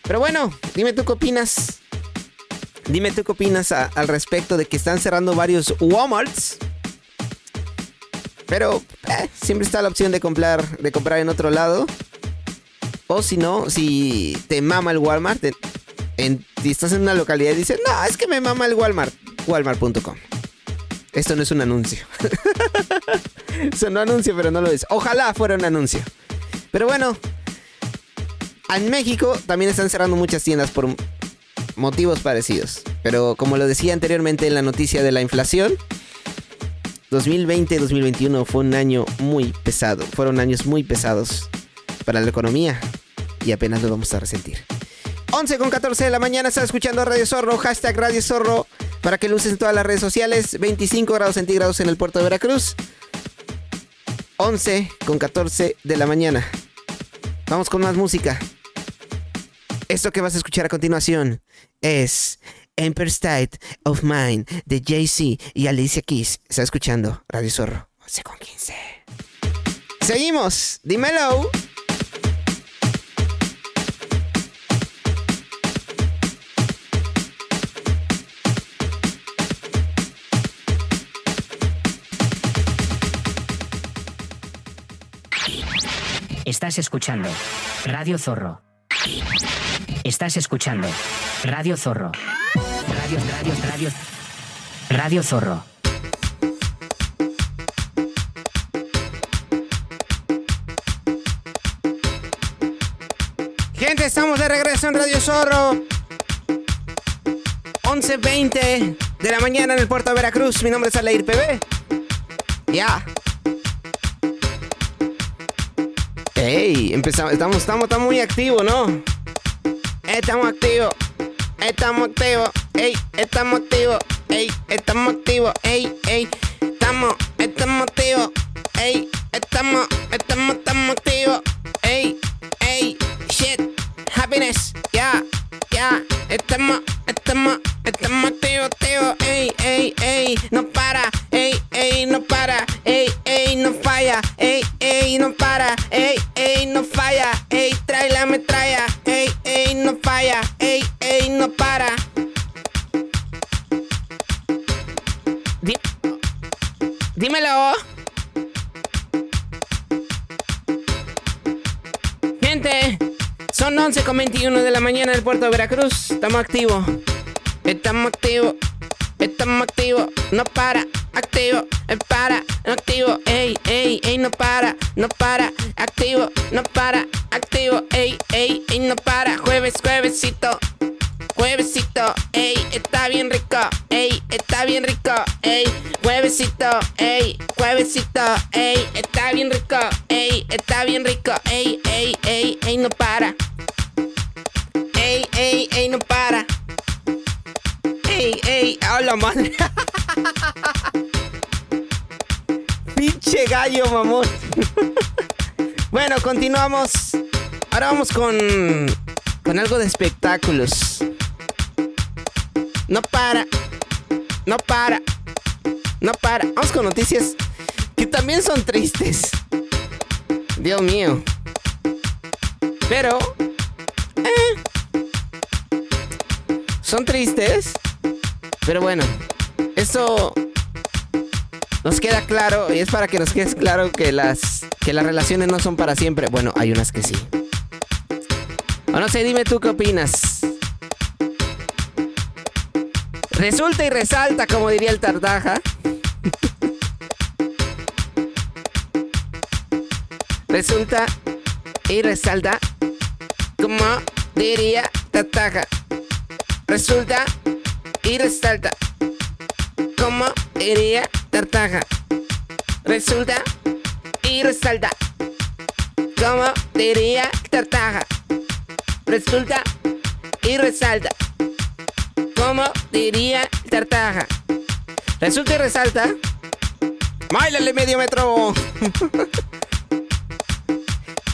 Pero bueno, dime tú qué opinas. Dime tú qué opinas al respecto de que están cerrando varios Walmarts. Pero eh, siempre está la opción de comprar, de comprar en otro lado. O si no, si te mama el Walmart, si estás en una localidad y dices, no, es que me mama el Walmart, walmart.com. Esto no es un anuncio. <laughs> Sonó anuncio, pero no lo es. Ojalá fuera un anuncio. Pero bueno, en México también están cerrando muchas tiendas por motivos parecidos. Pero como lo decía anteriormente en la noticia de la inflación, 2020-2021 fue un año muy pesado. Fueron años muy pesados para la economía y apenas lo vamos a resentir. 11 con 14 de la mañana está escuchando Radio Zorro, hashtag Radio Zorro, para que luces en todas las redes sociales, 25 grados centígrados en el puerto de Veracruz, 11 con 14 de la mañana. Vamos con más música. Esto que vas a escuchar a continuación es Empire State of Mind de Jay-Z y Alicia Keys. Está escuchando Radio Zorro, 11 con 15. Seguimos, dímelo. Estás escuchando Radio Zorro. Estás escuchando Radio Zorro. Radio, radio, radio. Radio Zorro. Gente, estamos de regreso en Radio Zorro. 11.20 de la mañana en el puerto de Veracruz. Mi nombre es Aleir PB. Ya. Ey, empezamos, estamos, estamos, estamos muy activos, ¿no? Estamos activos. Estamos activos. Ey, estamos activos. Ey, estamos activos. Ey, ey. Estamos, estamos activos. Ey, estamos, estamos, estamos activos. Ey, ey. Shit. Happiness. Ya, ya. Estamos, estamos, estamos activos, activos. Ey, ey, ey. No para. Ey, ey, no para. Ey, ey, no falla. Ey, ey, no para. Ey, ey, no vaya, ey, ey, no para. Dímelo. Gente, son 11 con 21 de la mañana en el puerto de Veracruz. Estamos activos. Estamos activos. Estamos activos. No para. Activo. eh, Para. Activo. Ey, ey, ey, no para. No para. Activo. No para. Activo. Ey, ey, ey, no para. Jueves, juevesito. Juevesito, ey, está bien rico, ey, está bien rico, ey, juevesito, ey, juevesito, ey, está bien rico, ey, está bien rico, ey, ey, ey, ey, no para. Ey, ey, ey, no para. Ey, ey, hola madre. <laughs> Pinche gallo, mamón. bueno, continuamos. Ahora vamos con con algo de espectáculos. No para. No para. No para. Vamos con noticias que también son tristes. Dios mío. Pero... eh, son tristes. Pero bueno. Eso nos queda claro. Y es para que nos quede claro que las, que las relaciones no son para siempre. Bueno, hay unas que sí. O no sé, dime tú qué opinas. Resulta y resalta, como diría el Tartaja. <laughs> Resulta y resalta, como diría Tartaja. Resulta y resalta, como diría Tartaja. Resulta y resalta, como diría Tartaja resulta y resalta. Como diría Tartaja. Resulta y resalta. ¡Báilale medio metro! <laughs>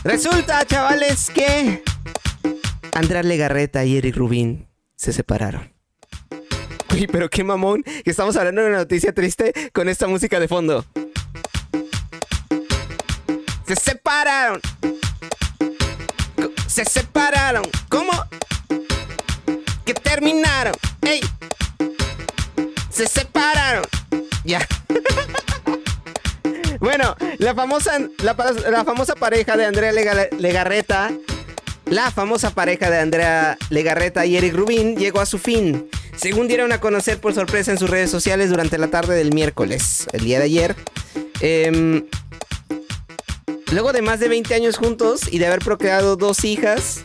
resulta, chavales, que Andrea Legarreta y Eric Rubín se separaron. Pero qué mamón que estamos hablando de una noticia triste con esta música de fondo. Se separaron. Se separaron. ¿Cómo? Que terminaron. ¡Ey! Se separaron. Ya. <laughs> bueno, la famosa, la, famosa pareja de Andrea Lega- Legarreta, la famosa pareja de Andrea Legarreta y Eric Rubin llegó a su fin. Según dieron a conocer por sorpresa en sus redes sociales durante la tarde del miércoles, el día de ayer. Em, Luego de más de 20 años juntos y de haber procreado dos hijas,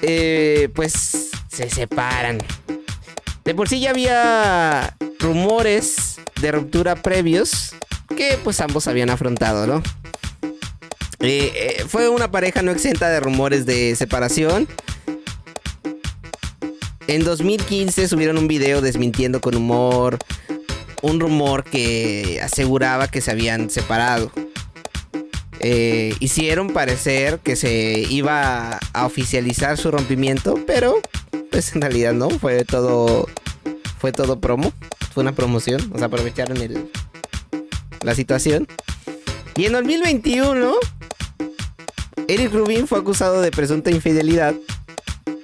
eh, pues se separan. De por sí ya había rumores de ruptura previos que pues ambos habían afrontado, ¿no? Eh, eh, fue una pareja no exenta de rumores de separación. En 2015 subieron un video desmintiendo con humor un rumor que aseguraba que se habían separado eh, hicieron parecer que se iba a oficializar su rompimiento, pero pues en realidad no, fue todo fue todo promo, fue una promoción, o sea, aprovecharon el, la situación. Y en 2021 Eric Rubin fue acusado de presunta infidelidad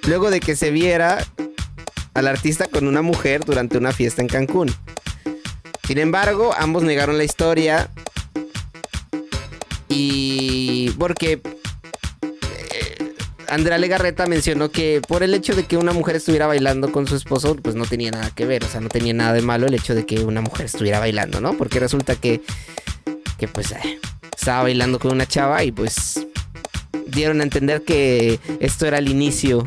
luego de que se viera al artista con una mujer durante una fiesta en Cancún. Sin embargo, ambos negaron la historia y porque eh, Andrea Legarreta mencionó que por el hecho de que una mujer estuviera bailando con su esposo, pues no tenía nada que ver, o sea, no tenía nada de malo el hecho de que una mujer estuviera bailando, ¿no? Porque resulta que, que pues eh, estaba bailando con una chava y pues dieron a entender que esto era el inicio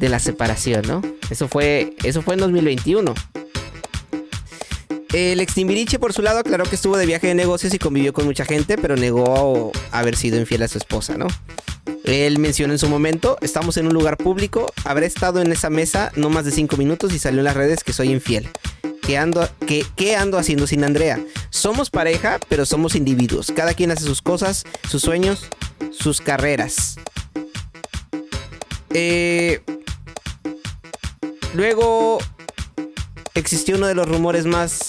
de la separación, ¿no? Eso fue, eso fue en 2021. El ex Timbiriche, por su lado, aclaró que estuvo de viaje de negocios y convivió con mucha gente, pero negó haber sido infiel a su esposa, ¿no? Él mencionó en su momento, estamos en un lugar público, habré estado en esa mesa no más de cinco minutos y salió en las redes que soy infiel. ¿Qué ando, qué, qué ando haciendo sin Andrea? Somos pareja, pero somos individuos. Cada quien hace sus cosas, sus sueños, sus carreras. Eh, luego existió uno de los rumores más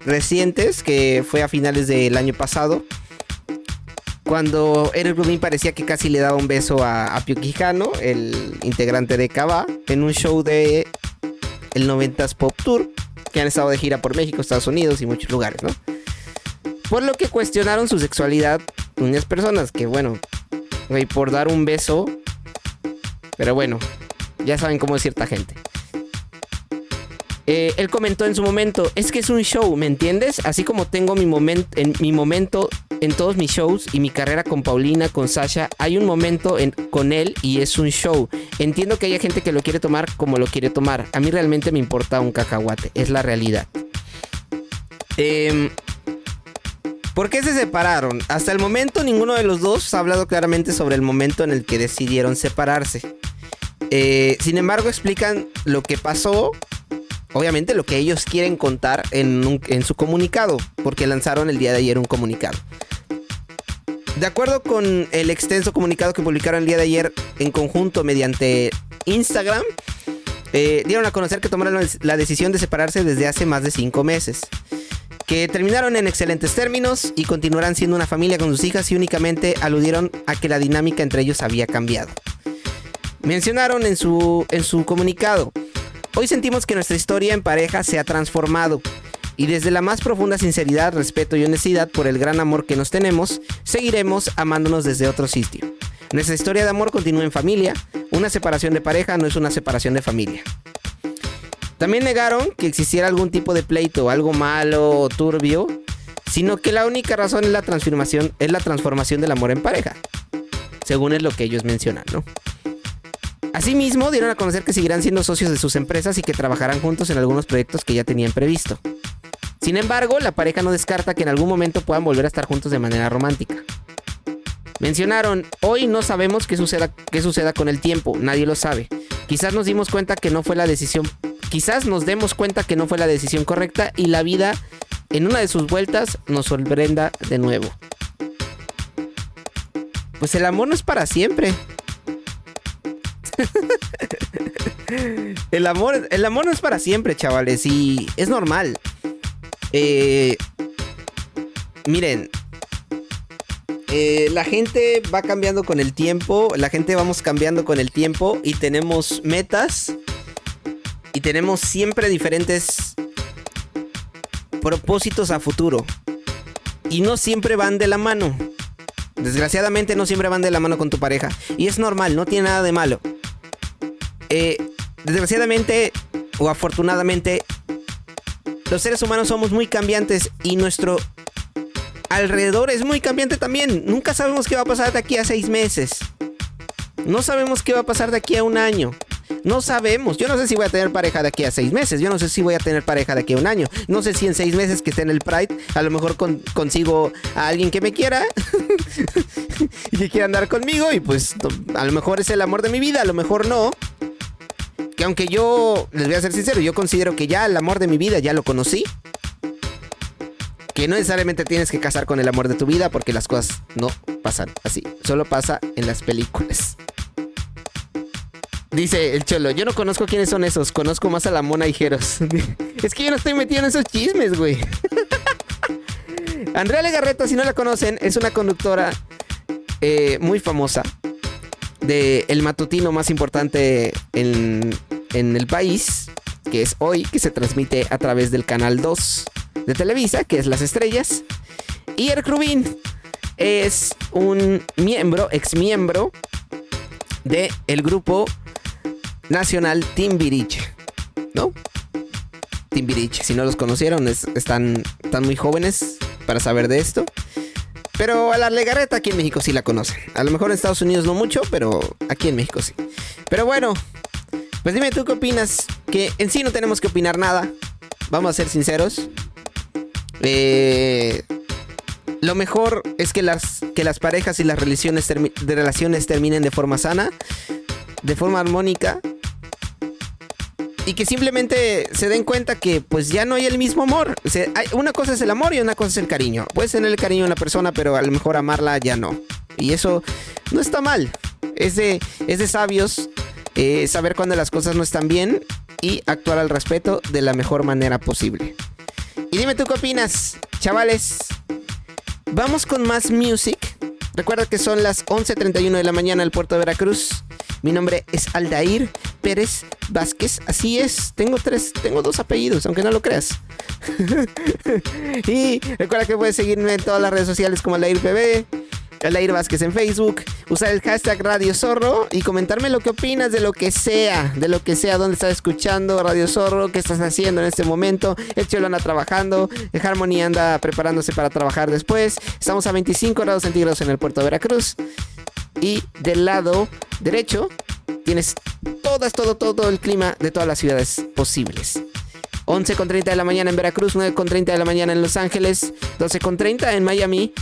recientes que fue a finales del año pasado cuando Eric Rubin parecía que casi le daba un beso a, a Pio Quijano, el integrante de Cava, en un show de el 90s Pop Tour, que han estado de gira por México, Estados Unidos y muchos lugares, ¿no? Por lo que cuestionaron su sexualidad unas personas que, bueno, güey, por dar un beso, pero bueno, ya saben cómo es cierta gente. Eh, él comentó en su momento, es que es un show, ¿me entiendes? Así como tengo mi, momento en, mi momento en todos mis shows y mi carrera con Paulina, con Sasha, hay un momento en, con él y es un show. Entiendo que haya gente que lo quiere tomar como lo quiere tomar. A mí realmente me importa un cacahuate, es la realidad. Eh, ¿Por qué se separaron? Hasta el momento ninguno de los dos ha hablado claramente sobre el momento en el que decidieron separarse. Eh, sin embargo, explican lo que pasó obviamente lo que ellos quieren contar en, su comunicado, porque lanzaron el día de ayer un comunicado. De acuerdo con el extenso comunicado que publicaron el día de ayer en conjunto mediante Instagram, eh, dieron a conocer que tomaron la decisión de separarse desde hace más de cinco meses. Que terminaron en excelentes términos y continuarán siendo una familia con sus hijas y únicamente aludieron a que la dinámica entre ellos había cambiado. Mencionaron en su, en su comunicado, Hoy sentimos que nuestra historia en pareja se ha transformado y desde la más profunda sinceridad, respeto y honestidad por el gran amor que nos tenemos, seguiremos amándonos desde otro sitio. Nuestra historia de amor continúa en familia, una separación de pareja no es una separación de familia. También negaron que existiera algún tipo de pleito, algo malo o turbio, sino que la única razón es la transformación, es la transformación del amor en pareja, según es lo que ellos mencionan, ¿no? Asimismo, dieron a conocer que seguirán siendo socios de sus empresas y que trabajarán juntos en algunos proyectos que ya tenían previsto. Sin embargo, la pareja no descarta que en algún momento puedan volver a estar juntos de manera romántica. Mencionaron, hoy no sabemos qué suceda, qué suceda con el tiempo, nadie lo sabe. Quizás nos dimos cuenta que no fue la decisión, quizás nos demos cuenta que no fue la decisión correcta y la vida en una de sus vueltas nos sorprenda de nuevo. Pues el amor no es para siempre. <laughs> el, amor, el amor no es para siempre, chavales, y es normal. Eh, miren, eh, la gente va cambiando con el tiempo, la gente vamos cambiando con el tiempo y tenemos metas y tenemos siempre diferentes propósitos a futuro. Y no siempre van de la mano. Desgraciadamente no siempre van de la mano con tu pareja. Y es normal, no tiene nada de malo. Eh, desgraciadamente o afortunadamente, los seres humanos somos muy cambiantes y nuestro alrededor es muy cambiante también. Nunca sabemos qué va a pasar de aquí a seis meses. No sabemos qué va a pasar de aquí a un año. No sabemos. Yo no sé si voy a tener pareja de aquí a seis meses. Yo no sé si voy a tener pareja de aquí a un año. No sé si en seis meses que esté en el Pride, a lo mejor consigo a alguien que me quiera <laughs> y que quiera andar conmigo. Y pues a lo mejor es el amor de mi vida, a lo mejor no que aunque yo, les voy a ser sincero, yo considero que ya el amor de mi vida ya lo conocí. Que no necesariamente tienes que casar con el amor de tu vida porque las cosas no pasan así. Solo pasa en las películas. Dice el cholo, yo no conozco quiénes son esos, conozco más a la mona Jeros. <laughs> es que yo no estoy metido en esos chismes, güey. <laughs> Andrea Legarreta, si no la conocen, es una conductora eh, muy famosa de el matutino más importante en, el país, que es hoy, que se transmite a través del canal 2 de Televisa, que es Las Estrellas. Y Eric Rubin es un miembro, ex miembro de el grupo nacional Timbiriche, ¿no? Timbiriche, si no los conocieron, están, están muy jóvenes para saber de esto. Pero a la legareta aquí en México sí la conocen. A lo mejor en Estados Unidos no mucho, pero aquí en México sí. Pero bueno, pues dime tú qué opinas. Que en sí no tenemos que opinar nada. Vamos a ser sinceros. Eh, lo mejor es que las, que las parejas y las relaciones, de relaciones terminen de forma sana, de forma armónica y que simplemente se den cuenta que pues ya no hay el mismo amor. una cosa es el amor y una cosa es el cariño. Puedes tener el cariño a una persona, pero a lo mejor amarla ya no. Y eso no está mal. Es de, es de sabios eh, saber cuando las cosas no están bien y actuar al respeto de la mejor manera posible. Y dime tú qué opinas, chavales. Vamos con más music. Recuerda que son las 11.31 de la mañana al puerto de Veracruz. Mi nombre es Aldair Pérez Vázquez. Así es, tengo tres, tengo dos apellidos, aunque no lo creas. <laughs> y recuerda que puedes seguirme en todas las redes sociales como Aldair PB, Aldair Vázquez en Facebook, usar el hashtag Radio Zorro y comentarme lo que opinas de lo que sea, de lo que sea, dónde estás escuchando Radio Zorro, qué estás haciendo en este momento. El Chelo anda trabajando, el Harmony anda preparándose para trabajar después. Estamos a 25 grados centígrados en el puerto de Veracruz. Y del lado derecho tienes todas, todo, todo el clima de todas las ciudades posibles. 11.30 de la mañana en Veracruz, 9.30 de la mañana en Los Ángeles, 12.30 en Miami,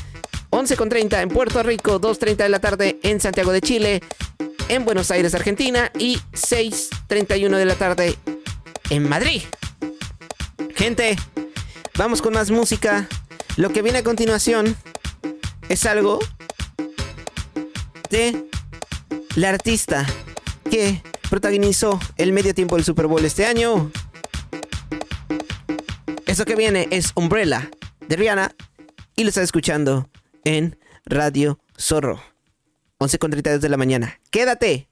11.30 en Puerto Rico, 2.30 de la tarde en Santiago de Chile, en Buenos Aires, Argentina y 6.31 de la tarde en Madrid. Gente, vamos con más música. Lo que viene a continuación es algo de la artista que protagonizó el medio tiempo del Super Bowl este año. Eso que viene es Umbrella de Rihanna y lo está escuchando en Radio Zorro. 11.32 de la mañana. Quédate.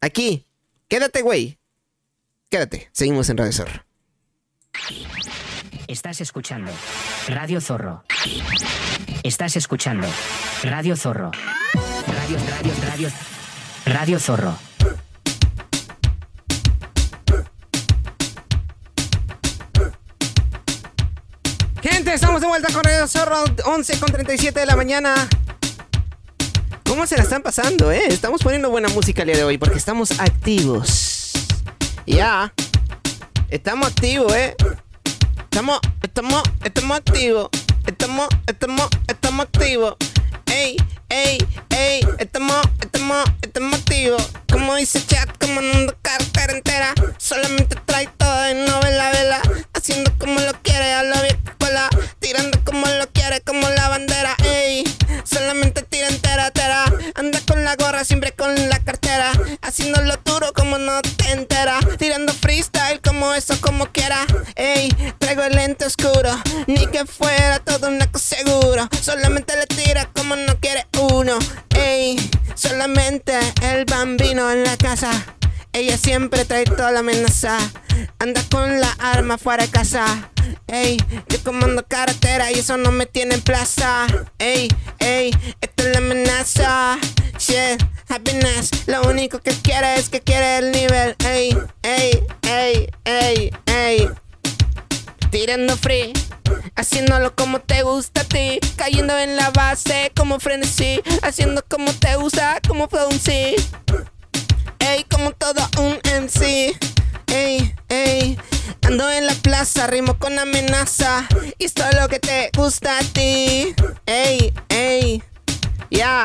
Aquí. Quédate, güey. Quédate. Seguimos en Radio Zorro. Estás escuchando Radio Zorro. Estás escuchando Radio Zorro. Radio, radio, radio. Radio Zorro. Estamos de vuelta con Radio Zorro, 11 con 37 de la mañana. ¿Cómo se la están pasando, eh? Estamos poniendo buena música el día de hoy porque estamos activos. Ya. Estamos activos, eh. Estamos, estamos, estamos activos. Estamos, estamos, estamos activos. Ey, ey, ey. Estamos, estamos, estamos activos. Como dice chat, como no cartera entera. Solamente trae todo en novela, vela. Haciendo como lo quiere, a la vieja escuela. Tirando como lo quiere, como la bandera. Ey, solamente tira entera. Anda con la gorra, siempre con la cartera. Haciéndolo duro como no te entera. Tirando freestyle como eso, como quiera. Ey, traigo el lente oscuro. Ni que fuera todo una cosa seguro. Solamente le tira como no quiere uno. Ey, solamente el bambino en la casa. Ella siempre trae toda la amenaza. Anda con la arma fuera de casa. Ey, yo comando carretera y eso no me tiene en plaza. Ey, ey, esta es la amenaza. Shit, happiness. Lo único que quiere es que quiere el nivel. Ey, ey, ey, ey, ey. Tirando free. Haciéndolo como te gusta a ti. Cayendo en la base como frenesí. Haciendo como te gusta, como flow sí. Ey, como todo un MC. Ey, ey. Ando en la plaza, rimo con amenaza. Y esto es lo que te gusta a ti. Ey, ey. Ya.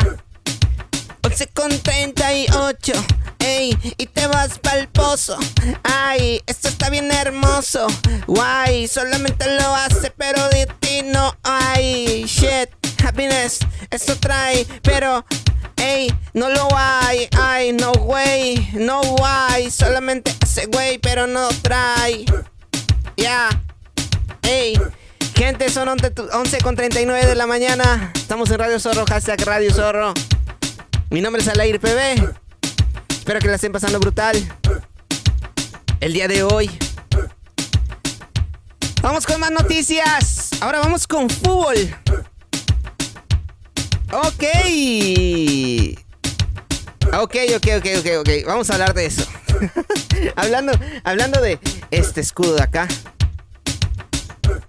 11 con 38. Ey, y te vas pa'l pozo. Ay, esto está bien hermoso. Guay, solamente lo hace, pero de ti no hay. Shit, happiness, eso trae, pero. Ey, no lo hay, ay, no way, no way, solamente hace güey, pero no trae. Ya, ey, gente, son 11 con 39 de la mañana. Estamos en Radio Zorro, hashtag Radio Zorro. Mi nombre es Alair PB. Espero que la estén pasando brutal. El día de hoy. Vamos con más noticias. Ahora vamos con fútbol. Ok. Ok, ok, ok, ok, ok. Vamos a hablar de eso. <laughs> hablando, hablando de este escudo de acá.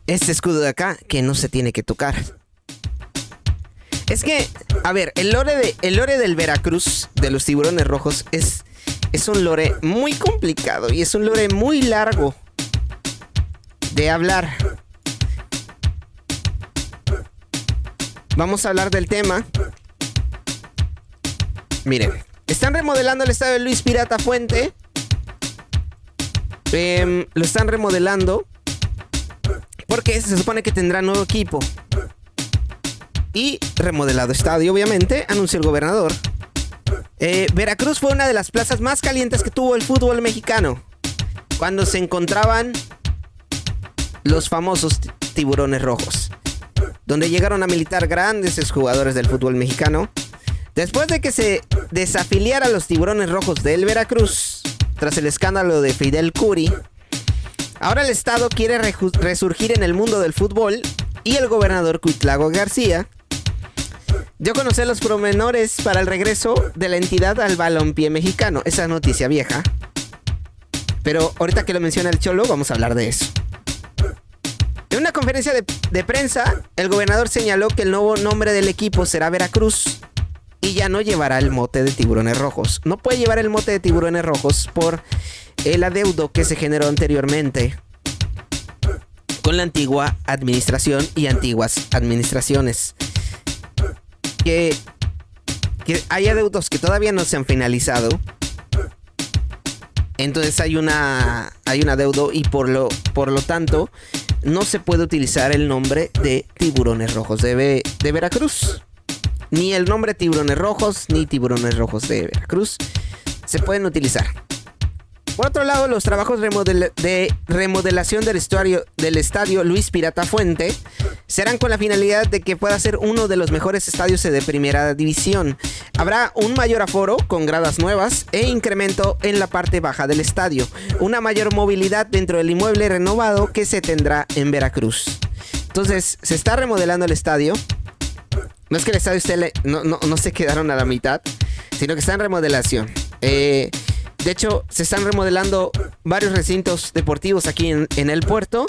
Este escudo de acá que no se tiene que tocar. Es que, a ver, el lore, de, el lore del Veracruz, de los tiburones rojos, es, es un lore muy complicado y es un lore muy largo de hablar. Vamos a hablar del tema. Miren, están remodelando el estadio de Luis Pirata Fuente. Em, lo están remodelando porque se supone que tendrá nuevo equipo y remodelado estadio, obviamente, anunció el gobernador. Eh, Veracruz fue una de las plazas más calientes que tuvo el fútbol mexicano, cuando se encontraban los famosos tiburones rojos. Donde llegaron a militar grandes jugadores del fútbol mexicano. Después de que se desafiliara a los tiburones rojos del Veracruz, tras el escándalo de Fidel Curi, ahora el Estado quiere resurgir en el mundo del fútbol y el gobernador Cuitlago García dio a los promenores para el regreso de la entidad al balompié mexicano. Esa noticia vieja. Pero ahorita que lo menciona el Cholo, vamos a hablar de eso. En una conferencia de, prensa, el gobernador señaló que el nuevo nombre del equipo será Veracruz y ya no llevará el mote de tiburones rojos. No puede llevar el mote de tiburones rojos por el adeudo que se generó anteriormente con la antigua administración y antiguas administraciones. Que, que hay adeudos que todavía no se han finalizado entonces hay una hay un adeudo y por lo por lo tanto no se puede utilizar el nombre de tiburones rojos de, Veracruz. Ni el nombre tiburones rojos ni tiburones rojos de Veracruz se pueden utilizar. Por otro lado, los trabajos de remodelación del, estadio Luis Pirata Fuente serán con la finalidad de que pueda ser uno de los mejores estadios de primera división. Habrá un mayor aforo con gradas nuevas e incremento en la parte baja del estadio, una mayor movilidad dentro del inmueble renovado que se tendrá en Veracruz. Entonces, se está remodelando el estadio. No es que el estadio esté, no, no, se quedaron a la mitad, sino que está en remodelación. Eh, de hecho, se están remodelando varios recintos deportivos aquí en, el puerto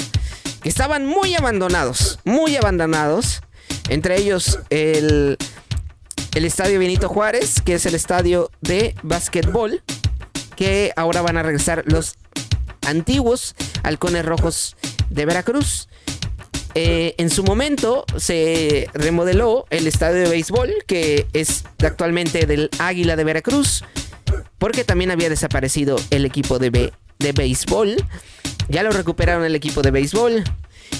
que estaban muy abandonados, muy abandonados. Entre ellos el, el Estadio Benito Juárez, que es el estadio de básquetbol, que ahora van a regresar los antiguos halcones rojos de Veracruz. Eh, en su momento se remodeló el estadio de béisbol, que es actualmente del Águila de Veracruz porque también había desaparecido el equipo de, de béisbol. Ya lo recuperaron el equipo de béisbol.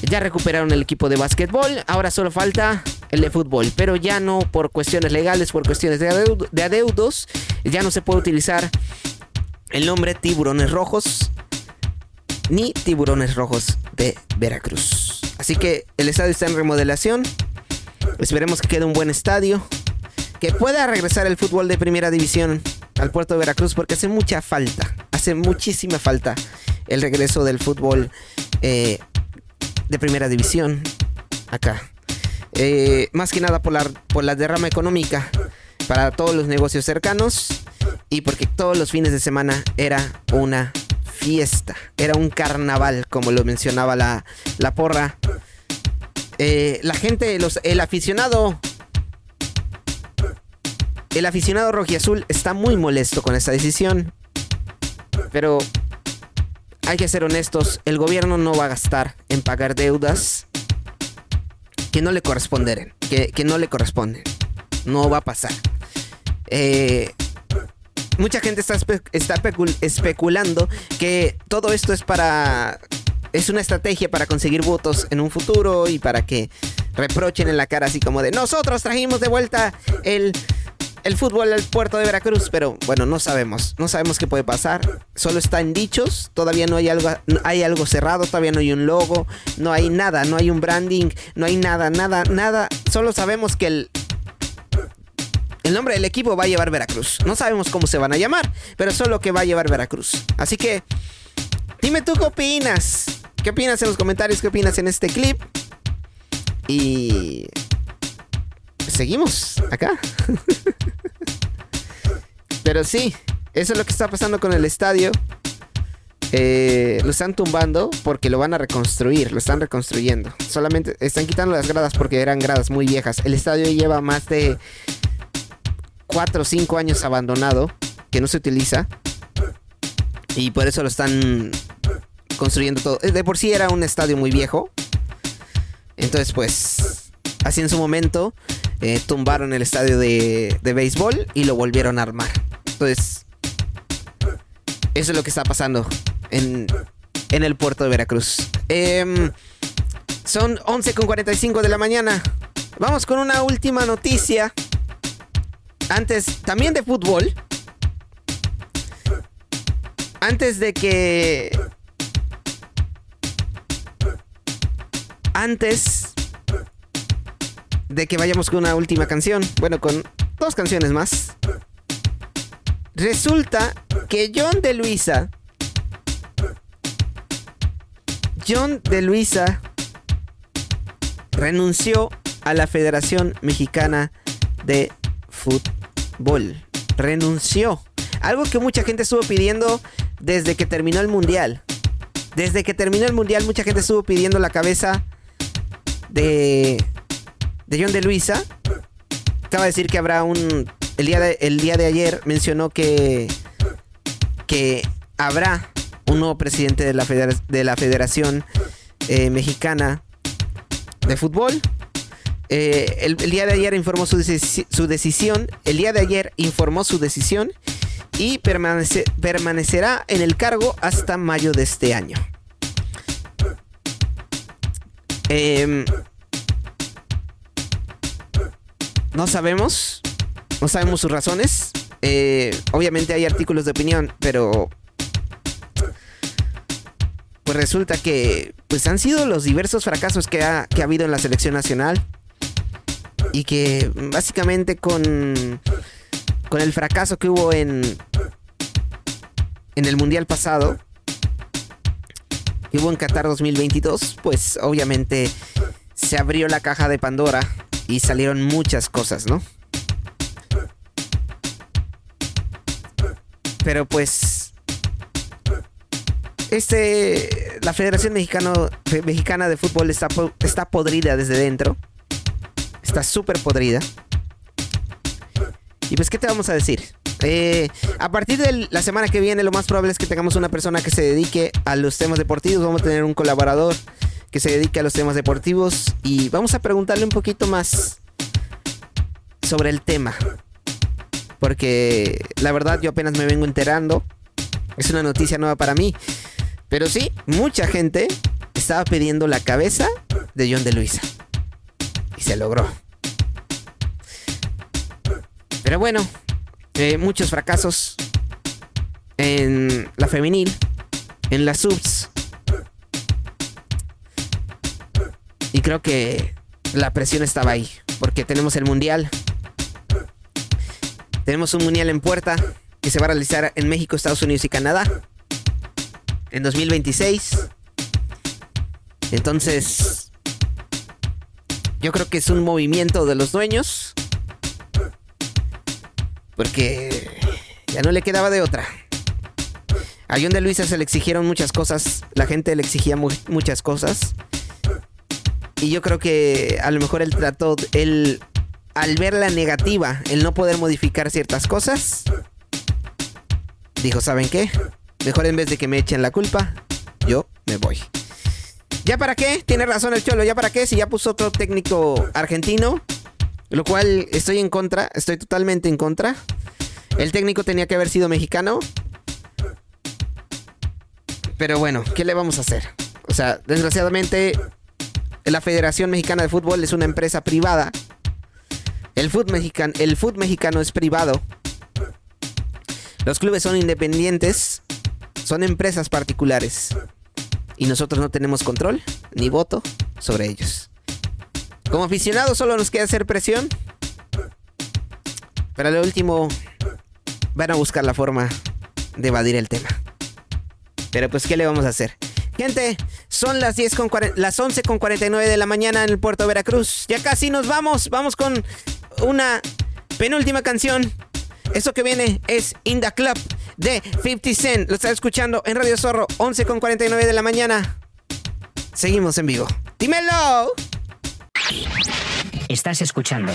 Ya recuperaron el equipo de básquetbol. Ahora solo falta el de fútbol. Pero ya no por cuestiones legales, por cuestiones de, adeudos. Ya no se puede utilizar el nombre Tiburones Rojos. Ni Tiburones Rojos de Veracruz. Así que el estadio está en remodelación. Esperemos que quede un buen estadio. Que pueda regresar el fútbol de primera división al puerto de Veracruz porque hace mucha falta, hace muchísima falta el regreso del fútbol eh, de primera división acá. Eh, más que nada por la, derrama económica para todos los negocios cercanos y porque todos los fines de semana era una fiesta, era un carnaval, como lo mencionaba la, la porra. Eh, la gente, los, el aficionado el aficionado rojiazul está muy molesto con esta decisión. Pero hay que ser honestos, el gobierno no va a gastar en pagar deudas que no le corresponden, que, no le corresponden. No va a pasar. Eh, mucha gente está, está especulando que todo esto es para... Es una estrategia para conseguir votos en un futuro y para que reprochen en la cara así como de nosotros trajimos de vuelta el el fútbol al puerto de Veracruz, pero bueno, no sabemos, no sabemos qué puede pasar. Solo está en dichos, todavía no hay algo, hay algo cerrado, todavía no hay un logo, no hay nada, no hay un branding, no hay nada, nada, nada. Solo sabemos que el, el nombre del equipo va a llevar Veracruz. No sabemos cómo se van a llamar, pero solo que va a llevar Veracruz. Así que, dime tú qué opinas. ¿Qué opinas en los comentarios? ¿Qué opinas en este clip? Y seguimos acá. Pero sí, eso es lo que está pasando con el estadio. Eh, lo están tumbando porque lo van a reconstruir, lo están reconstruyendo. Solamente están quitando las gradas porque eran gradas muy viejas. El estadio lleva más de 4 o 5 años abandonado, que no se utiliza. Y por eso lo están construyendo todo. De por sí era un estadio muy viejo. Entonces pues, así en su momento, eh, tumbaron el estadio de, de béisbol y lo volvieron a armar. Entonces, eso es lo que está pasando en, en el puerto de Veracruz. Eh, son 11.45 de la mañana. Vamos con una última noticia. Antes, también de fútbol. Antes de que... Antes de que vayamos con una última canción. Bueno, con dos canciones más. Resulta que John de Luisa. John de Luisa renunció a la Federación Mexicana de Fútbol. Renunció. Algo que mucha gente estuvo pidiendo desde que terminó el Mundial. Desde que terminó el Mundial mucha gente estuvo pidiendo la cabeza de, de John de Luisa. Acaba de decir que habrá un... El día de, el día de ayer mencionó que, que habrá un nuevo presidente de la, federa- de la Federación eh, Mexicana de Fútbol. Eh, el, día de ayer informó su, su decisión. El día de ayer informó su decisión y permanece- permanecerá en el cargo hasta mayo de este año. Em, no sabemos, no sabemos sus razones. Eh, obviamente hay artículos de opinión, pero pues resulta que pues han sido los diversos fracasos que ha, que ha habido en la selección nacional y que básicamente con con el fracaso que hubo en en el mundial pasado que hubo en Qatar 2022 pues obviamente se abrió la caja de Pandora y salieron muchas cosas no pero pues este la Federación Mexicano, Mexicana de Fútbol está, está podrida desde dentro está súper podrida y pues, ¿qué te vamos a decir? Eh, a partir de la semana que viene, lo más probable es que tengamos una persona que se dedique a los temas deportivos. Vamos a tener un colaborador que se dedique a los temas deportivos. Y vamos a preguntarle un poquito más sobre el tema. Porque la verdad yo apenas me vengo enterando. Es una noticia nueva para mí. Pero sí, mucha gente estaba pidiendo la cabeza de John de Luisa. Y se logró. Pero bueno, eh, muchos fracasos en la femenil, en las subs. Y creo que la presión estaba ahí, porque tenemos el mundial. Tenemos un mundial en puerta que se va a realizar en México, Estados Unidos y Canadá en 2026. Entonces, yo creo que es un movimiento de los dueños porque ya no le quedaba de otra. A John de Luisa se le exigieron muchas cosas, la gente le exigía mu- muchas cosas. Y yo creo que a lo mejor él trató, él, al ver la negativa, el no poder modificar ciertas cosas, dijo, ¿saben qué? Mejor en vez de que me echen la culpa, yo me voy. ¿Ya para qué? Tiene razón el Cholo, ¿ya para qué? Si ya puso otro técnico argentino, lo cual estoy en contra, estoy totalmente en contra. El técnico tenía que haber sido mexicano. Pero bueno, ¿qué le vamos a hacer? O sea, desgraciadamente la Federación Mexicana de Fútbol es una empresa privada. El fútbol mexicano, es privado. Los clubes son independientes. Son empresas particulares. Y nosotros no tenemos control ni voto sobre ellos. Como aficionados solo nos queda hacer presión. Pero lo último van a buscar la forma de evadir el tema. Pero pues, ¿qué le vamos a hacer? Gente, son las 10 con las 11 con 49 de la mañana en el puerto de Veracruz. Ya casi nos vamos. Vamos con una penúltima canción. Eso que viene es In the Club de 50 Cent. Lo está escuchando en Radio Zorro, 11 con 49 de la mañana. Seguimos en vivo. ¡Dímelo! Estás escuchando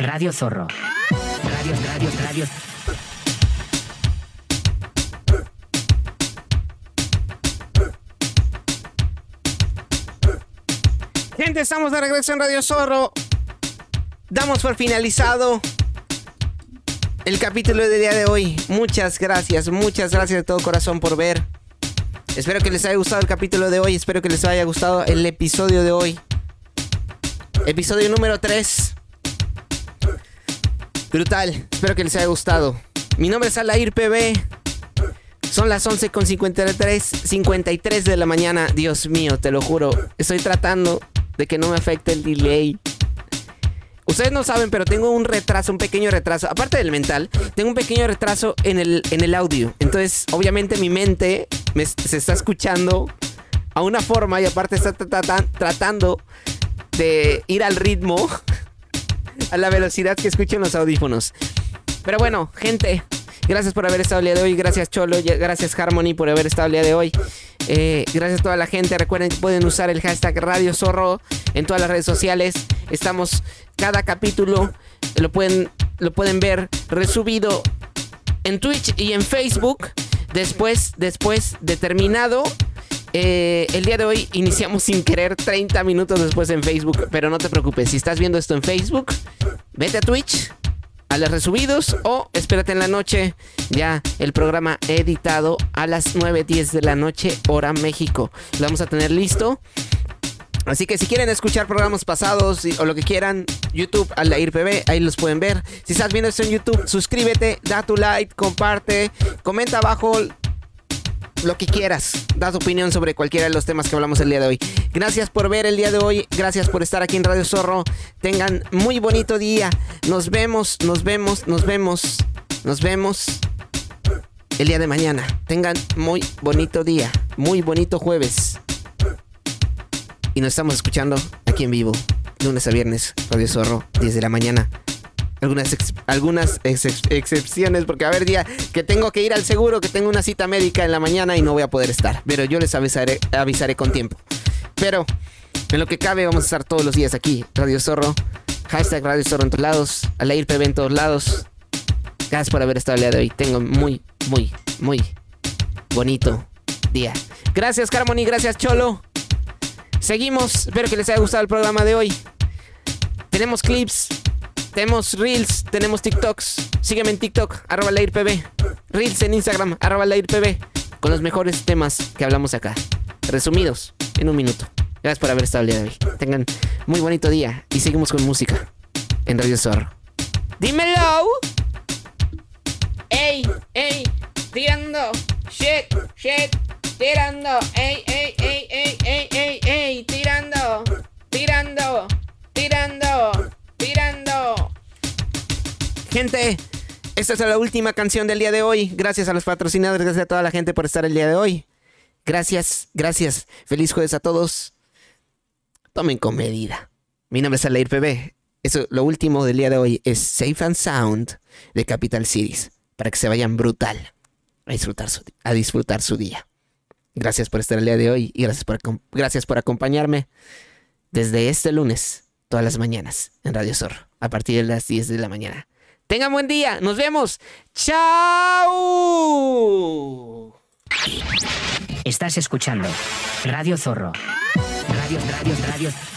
Radio Zorro. Radio, radio, radio. Gente, estamos de regreso en Radio Zorro. Damos por finalizado el capítulo del día de hoy. Muchas gracias, muchas gracias de todo corazón por ver. Espero que les haya gustado el capítulo de hoy. Espero que les haya gustado el episodio de hoy. Episodio número 3. Brutal. Espero que les haya gustado. Mi nombre es Alair PB. Son las 11 con 53, 53 de la mañana. Dios mío, te lo juro. Estoy tratando de que no me afecte el delay. Ustedes no saben, pero tengo un retraso, un pequeño retraso. Aparte del mental, tengo un pequeño retraso en el, en el audio. Entonces, obviamente mi mente me- se está escuchando a una forma y aparte está trata- tratando de ir al ritmo, <laughs> a la velocidad que escuchan los audífonos. Pero bueno, gente, gracias por haber estado el día de hoy. Gracias Cholo, gracias Harmony por haber estado el día de hoy. Eh, gracias a toda la gente. Recuerden que pueden usar el hashtag Radio Zorro en todas las redes sociales. Estamos cada capítulo lo pueden lo pueden ver resubido en Twitch y en Facebook. Después, después de terminado, eh, el día de hoy iniciamos sin querer 30 minutos después en Facebook. Pero no te preocupes, si estás viendo esto en Facebook, vete a Twitch, a los resubidos o espérate en la noche. Ya el programa editado a las 9.10 de la noche, hora México. Lo vamos a tener listo. Así que si quieren escuchar programas pasados o lo que quieran, YouTube, Aldair PB, ahí los pueden ver. Si estás viendo esto en YouTube, suscríbete, da tu like, comparte, comenta abajo lo que quieras. Da tu opinión sobre cualquiera de los temas que hablamos el día de hoy. Gracias por ver el día de hoy. Gracias por estar aquí en Radio Zorro. Tengan muy bonito día. Nos vemos, nos vemos, nos vemos, nos vemos el día de mañana. Tengan muy bonito día. Muy bonito jueves. Y nos estamos escuchando aquí en vivo, lunes a viernes, Radio Zorro, 10 de la mañana. Algunas, algunas ex- excepciones, porque a haber día que tengo que ir al seguro, que tengo una cita médica en la mañana y no voy a poder estar. Pero yo les avisaré, avisaré con tiempo. Pero en lo que cabe, vamos a estar todos los días aquí, Radio Zorro. Hashtag Radio Zorro en todos lados, Alair PB en todos lados. Gracias por haber estado el día de hoy. Tengo muy, muy, muy bonito día. Gracias, Carmony. Gracias, Cholo. Seguimos. Espero que les haya gustado el programa de hoy. Tenemos clips, tenemos reels, tenemos TikToks. Sígueme en TikTok, arroba lairpb. Reels en Instagram, arroba lairpb. Con los mejores temas que hablamos acá. Resumidos en un minuto. Gracias por haber estado el día de hoy. Tengan muy bonito día y seguimos con música en Radio Zorro. ¡Dímelo! ¡Ey! ¡Ey! ¡Tirando! ¡Shit! ¡Shit! ¡Tirando! ¡Ey! ¡Ey! ¡Ey! ¡Ey! ¡Ey! ¡Ey! ¡Tirando! ¡Tirando! ¡Tirando! Gente, esta es la última canción del día de hoy. Gracias a los patrocinadores, gracias a toda la gente por estar el día de hoy. Gracias, gracias. Feliz jueves a todos. Tomen con medida. Mi nombre es Alair PB. Eso, lo último del día de hoy es Safe and Sound de Capital Cities. Para que se vayan brutal a disfrutar su, a disfrutar su día. Gracias por estar el día de hoy y gracias por, gracias por acompañarme desde este lunes, todas las mañanas, en Radio Zorro, a partir de las 10 de la mañana. Tengan buen día, nos vemos. ¡Chao! Estás escuchando Radio Zorro. Radio, radio, radio.